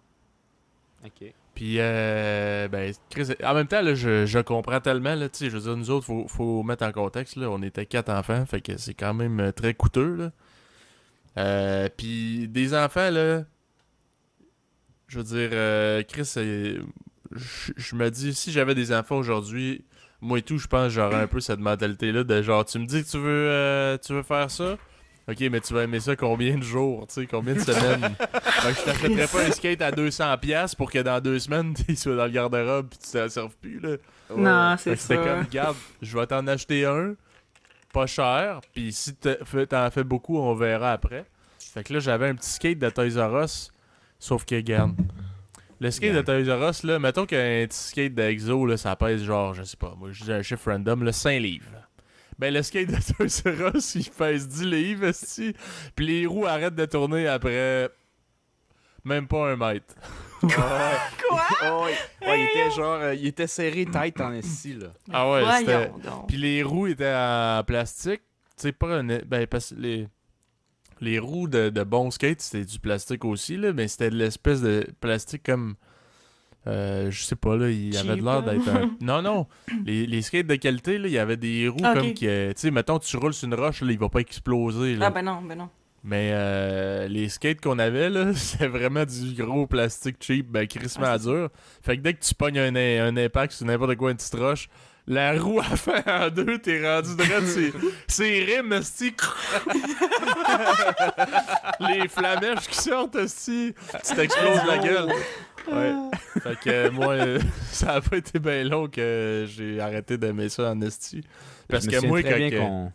Ok. Puis, euh, ben, Chris, en même temps, là, je, je comprends tellement, là, tu sais, je veux dire, nous autres, faut, faut mettre en contexte, là, on était quatre enfants, fait que c'est quand même euh, très coûteux, là. Euh, puis des enfants, là, je veux dire, euh, Chris, je je me dis, si j'avais des enfants aujourd'hui, moi et tout, je pense que j'aurais un peu cette mentalité-là de genre, tu me dis que tu veux, euh, tu veux faire ça? Ok, mais tu vas aimer ça combien de jours, tu sais, combien de semaines? Fait que je t'achèterais pas un skate à 200$ piastres pour que dans deux semaines, tu sois dans le garde-robe pis tu t'en serves plus, là. Non, Fait c'est que c'était ça. comme, regarde, je vais t'en acheter un, pas cher, puis si t'en fais beaucoup, on verra après. Fait que là, j'avais un petit skate de Toys R Us, sauf que, regarde, le skate de Toys R Us, là, mettons qu'un petit skate d'Exo, là, ça pèse genre, je sais pas, moi, je dis un chiffre random, là, 5 livres. Ben, le skate de Toys R Us, il pèse 10 livres, esti, puis les roues arrêtent de tourner après même pas un mètre. Quoi? Oh, ouais. Ouais, il était genre, euh, il était serré tête en esti, là. Ah ouais, c'était... Puis les roues étaient en plastique. Tu sais, pas un. Ben, parce que les. Les roues de, de bon skate, c'était du plastique aussi, là, mais c'était de l'espèce de plastique comme. Euh, je sais pas, là, il y avait de Cheap, l'air d'être un. Non, non. Les, les skates de qualité, là, il y avait des roues Ah, comme qui. Tu sais, mettons, tu roules sur une roche, là, il va pas exploser. Là. Ah ben non, ben non. Mais euh, les skates qu'on avait, là, c'était vraiment du gros plastique cheap, ben crissement Ah, c'est dur. Fait que dès que tu pognes un, un impact sur n'importe quoi, une petite roche, la roue a fait en deux, t'es rendu droit, c'est, rimes, esti. les flamèches qui sortent, esti, tu t'exploses la gueule. Ouais. Fait que euh, moi, euh, ça a pas été bien long que j'ai arrêté d'aimer ça en esti. Parce que moi, quand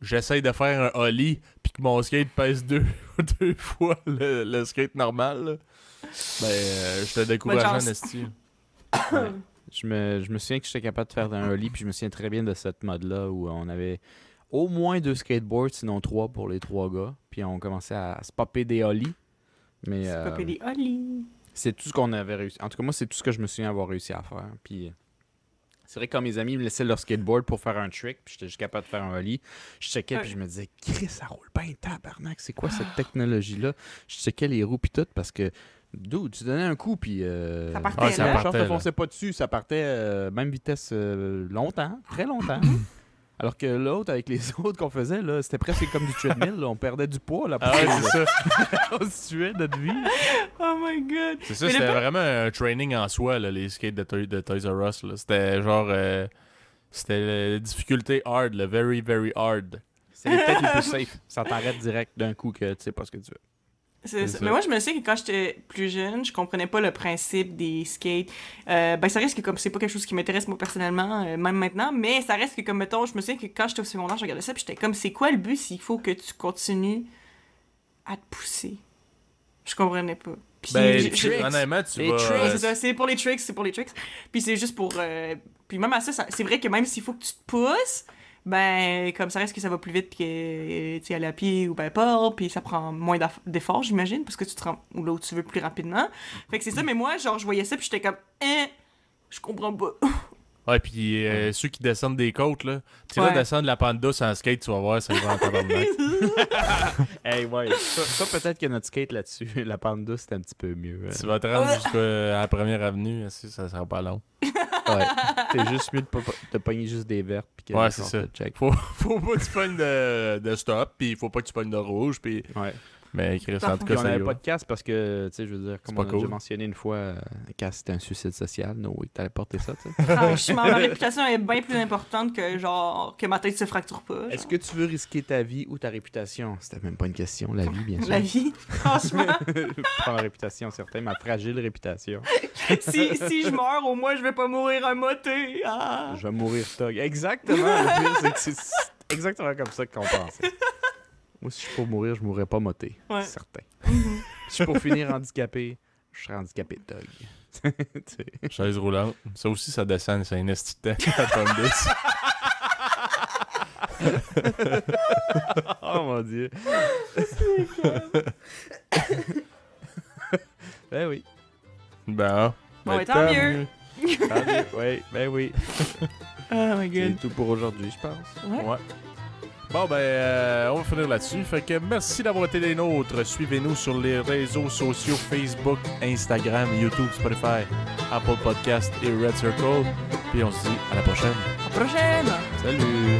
j'essaye de faire un ollie, puis que mon skate pèse deux, deux fois le, le skate normal, là, ben, euh, je te décourage en esti. Ouais. Je me, je me souviens que j'étais capable de faire un ollie, puis je me souviens très bien de cette mode-là où on avait au moins deux skateboards, sinon trois pour les trois gars. Puis on commençait à se popper des ollies. Mais C'est euh, des ollies. c'est tout ce qu'on avait réussi. En tout cas, moi, c'est tout ce que je me souviens avoir réussi à faire. Puis euh, c'est vrai que quand mes amis me laissaient leur skateboard pour faire un trick, puis j'étais juste capable de faire un ollie, je checkais, puis je me disais, Chris, ça roule bien, tabarnak, c'est quoi cette technologie-là? Je checkais les roues, puis tout, parce que, dude, tu donnais un coup, puis. Euh, Ça partait, Ah, ça la partait, ne fonçait pas dessus, ça partait euh, même vitesse euh, longtemps, très longtemps. Alors que l'autre, avec les autres qu'on faisait, là, c'était presque comme du treadmill, là, on perdait du poids, là, Ah ouais, c'est ça. qu'on se tuait notre vie. Oh my god. C'est ça, le c'était vraiment un training en soi, là, les skates de, Toy- de Toys R Us. C'était genre. euh, c'était la difficulté hard, le very, very hard. C'est les peut-être les plus safe. Ça t'arrête direct d'un coup que tu sais pas ce que tu veux. C'est C'est ça. ça. Mais moi, je me sais que quand j'étais plus jeune, je comprenais pas le principe des skates. Euh, ben, ça reste que comme c'est pas quelque chose qui m'intéresse moi personnellement, euh, même maintenant, mais ça reste que comme mettons, je me souviens que quand j'étais au secondaire, je regardais ça, puis j'étais comme, c'est quoi le but s'il faut que tu continues à te pousser? Je comprenais pas. Puis Ben, j'ai- tu- j'ai- honnêtement, tu Les vas. tricks, c'est ça, c'est pour les tricks, c'est pour les tricks. Puis c'est juste pour. euh, Puis même à ça, ça- c'est vrai que même s'il faut que tu te pousses, ben, comme ça reste que ça va plus vite que aller à pied ou peu importe, puis ça prend moins d'efforts, j'imagine, parce que tu te rends où là où tu veux plus rapidement. Fait que c'est ça, mais moi, genre, je voyais ça, puis j'étais comme, hein, je comprends pas. Ouais, puis euh, ceux qui descendent des côtes, là. Tu vas Ouais. descendre la panda sans skate, tu vas voir, ça va en tabarnak. Hey, ouais. Ça, ça, peut-être que notre skate là-dessus, la pente douce, c'était un petit peu mieux. euh. Tu vas te rendre jusqu'à la première avenue, si, ça sera pas long? Ouais. C'est juste mieux de, pas- de pogner juste des vertes. Puis que Ouais, c'est ça. check. Faut, faut pas que tu pognes de, de stop, puis faut pas que tu pognes de rouge, puis. Ouais. Mais Chris, en tout cas, on avait c'est pas de casse parce que, tu sais, je veux dire, comme on a déjà mentionné une fois, euh, casse c'était un suicide social. No way, que t'allais porter ça, tu sais. Franchement, ma réputation est bien plus importante que, genre, que ma tête se fracture pas. Est-ce que tu veux risquer ta vie ou ta réputation? C'était même pas une question, la vie, bien sûr. La vie, franchement. Prends la réputation, certain, ma fragile réputation. si, si je meurs, au moins, je vais pas mourir à moté. Ah. Je vais mourir tog. Exactement. Le pire, c'est que c'est exactement comme ça qu'on pensait. Moi, si je suis pour mourir, je mourrais pas moté. Ouais. C'est certain. si je suis pour finir handicapé, je serais handicapé. Tu sais. Chaise roulante. Ça aussi, ça descend, c'est un esti de temps, la pomme douce. oh mon dieu. ben oui. Ben, Bon, ben, ben, tant mieux. Tant mieux. Oui, ben oui. Oh my C'est god. tout pour aujourd'hui, je pense. Ouais. Ouais. Bon, ben, euh, on va finir là-dessus. Fait que merci d'avoir été des nôtres. Suivez-nous sur les réseaux sociaux Facebook, Instagram, YouTube, Spotify, Apple Podcast et Red Circle. Puis on se dit à la prochaine. À la prochaine! Salut!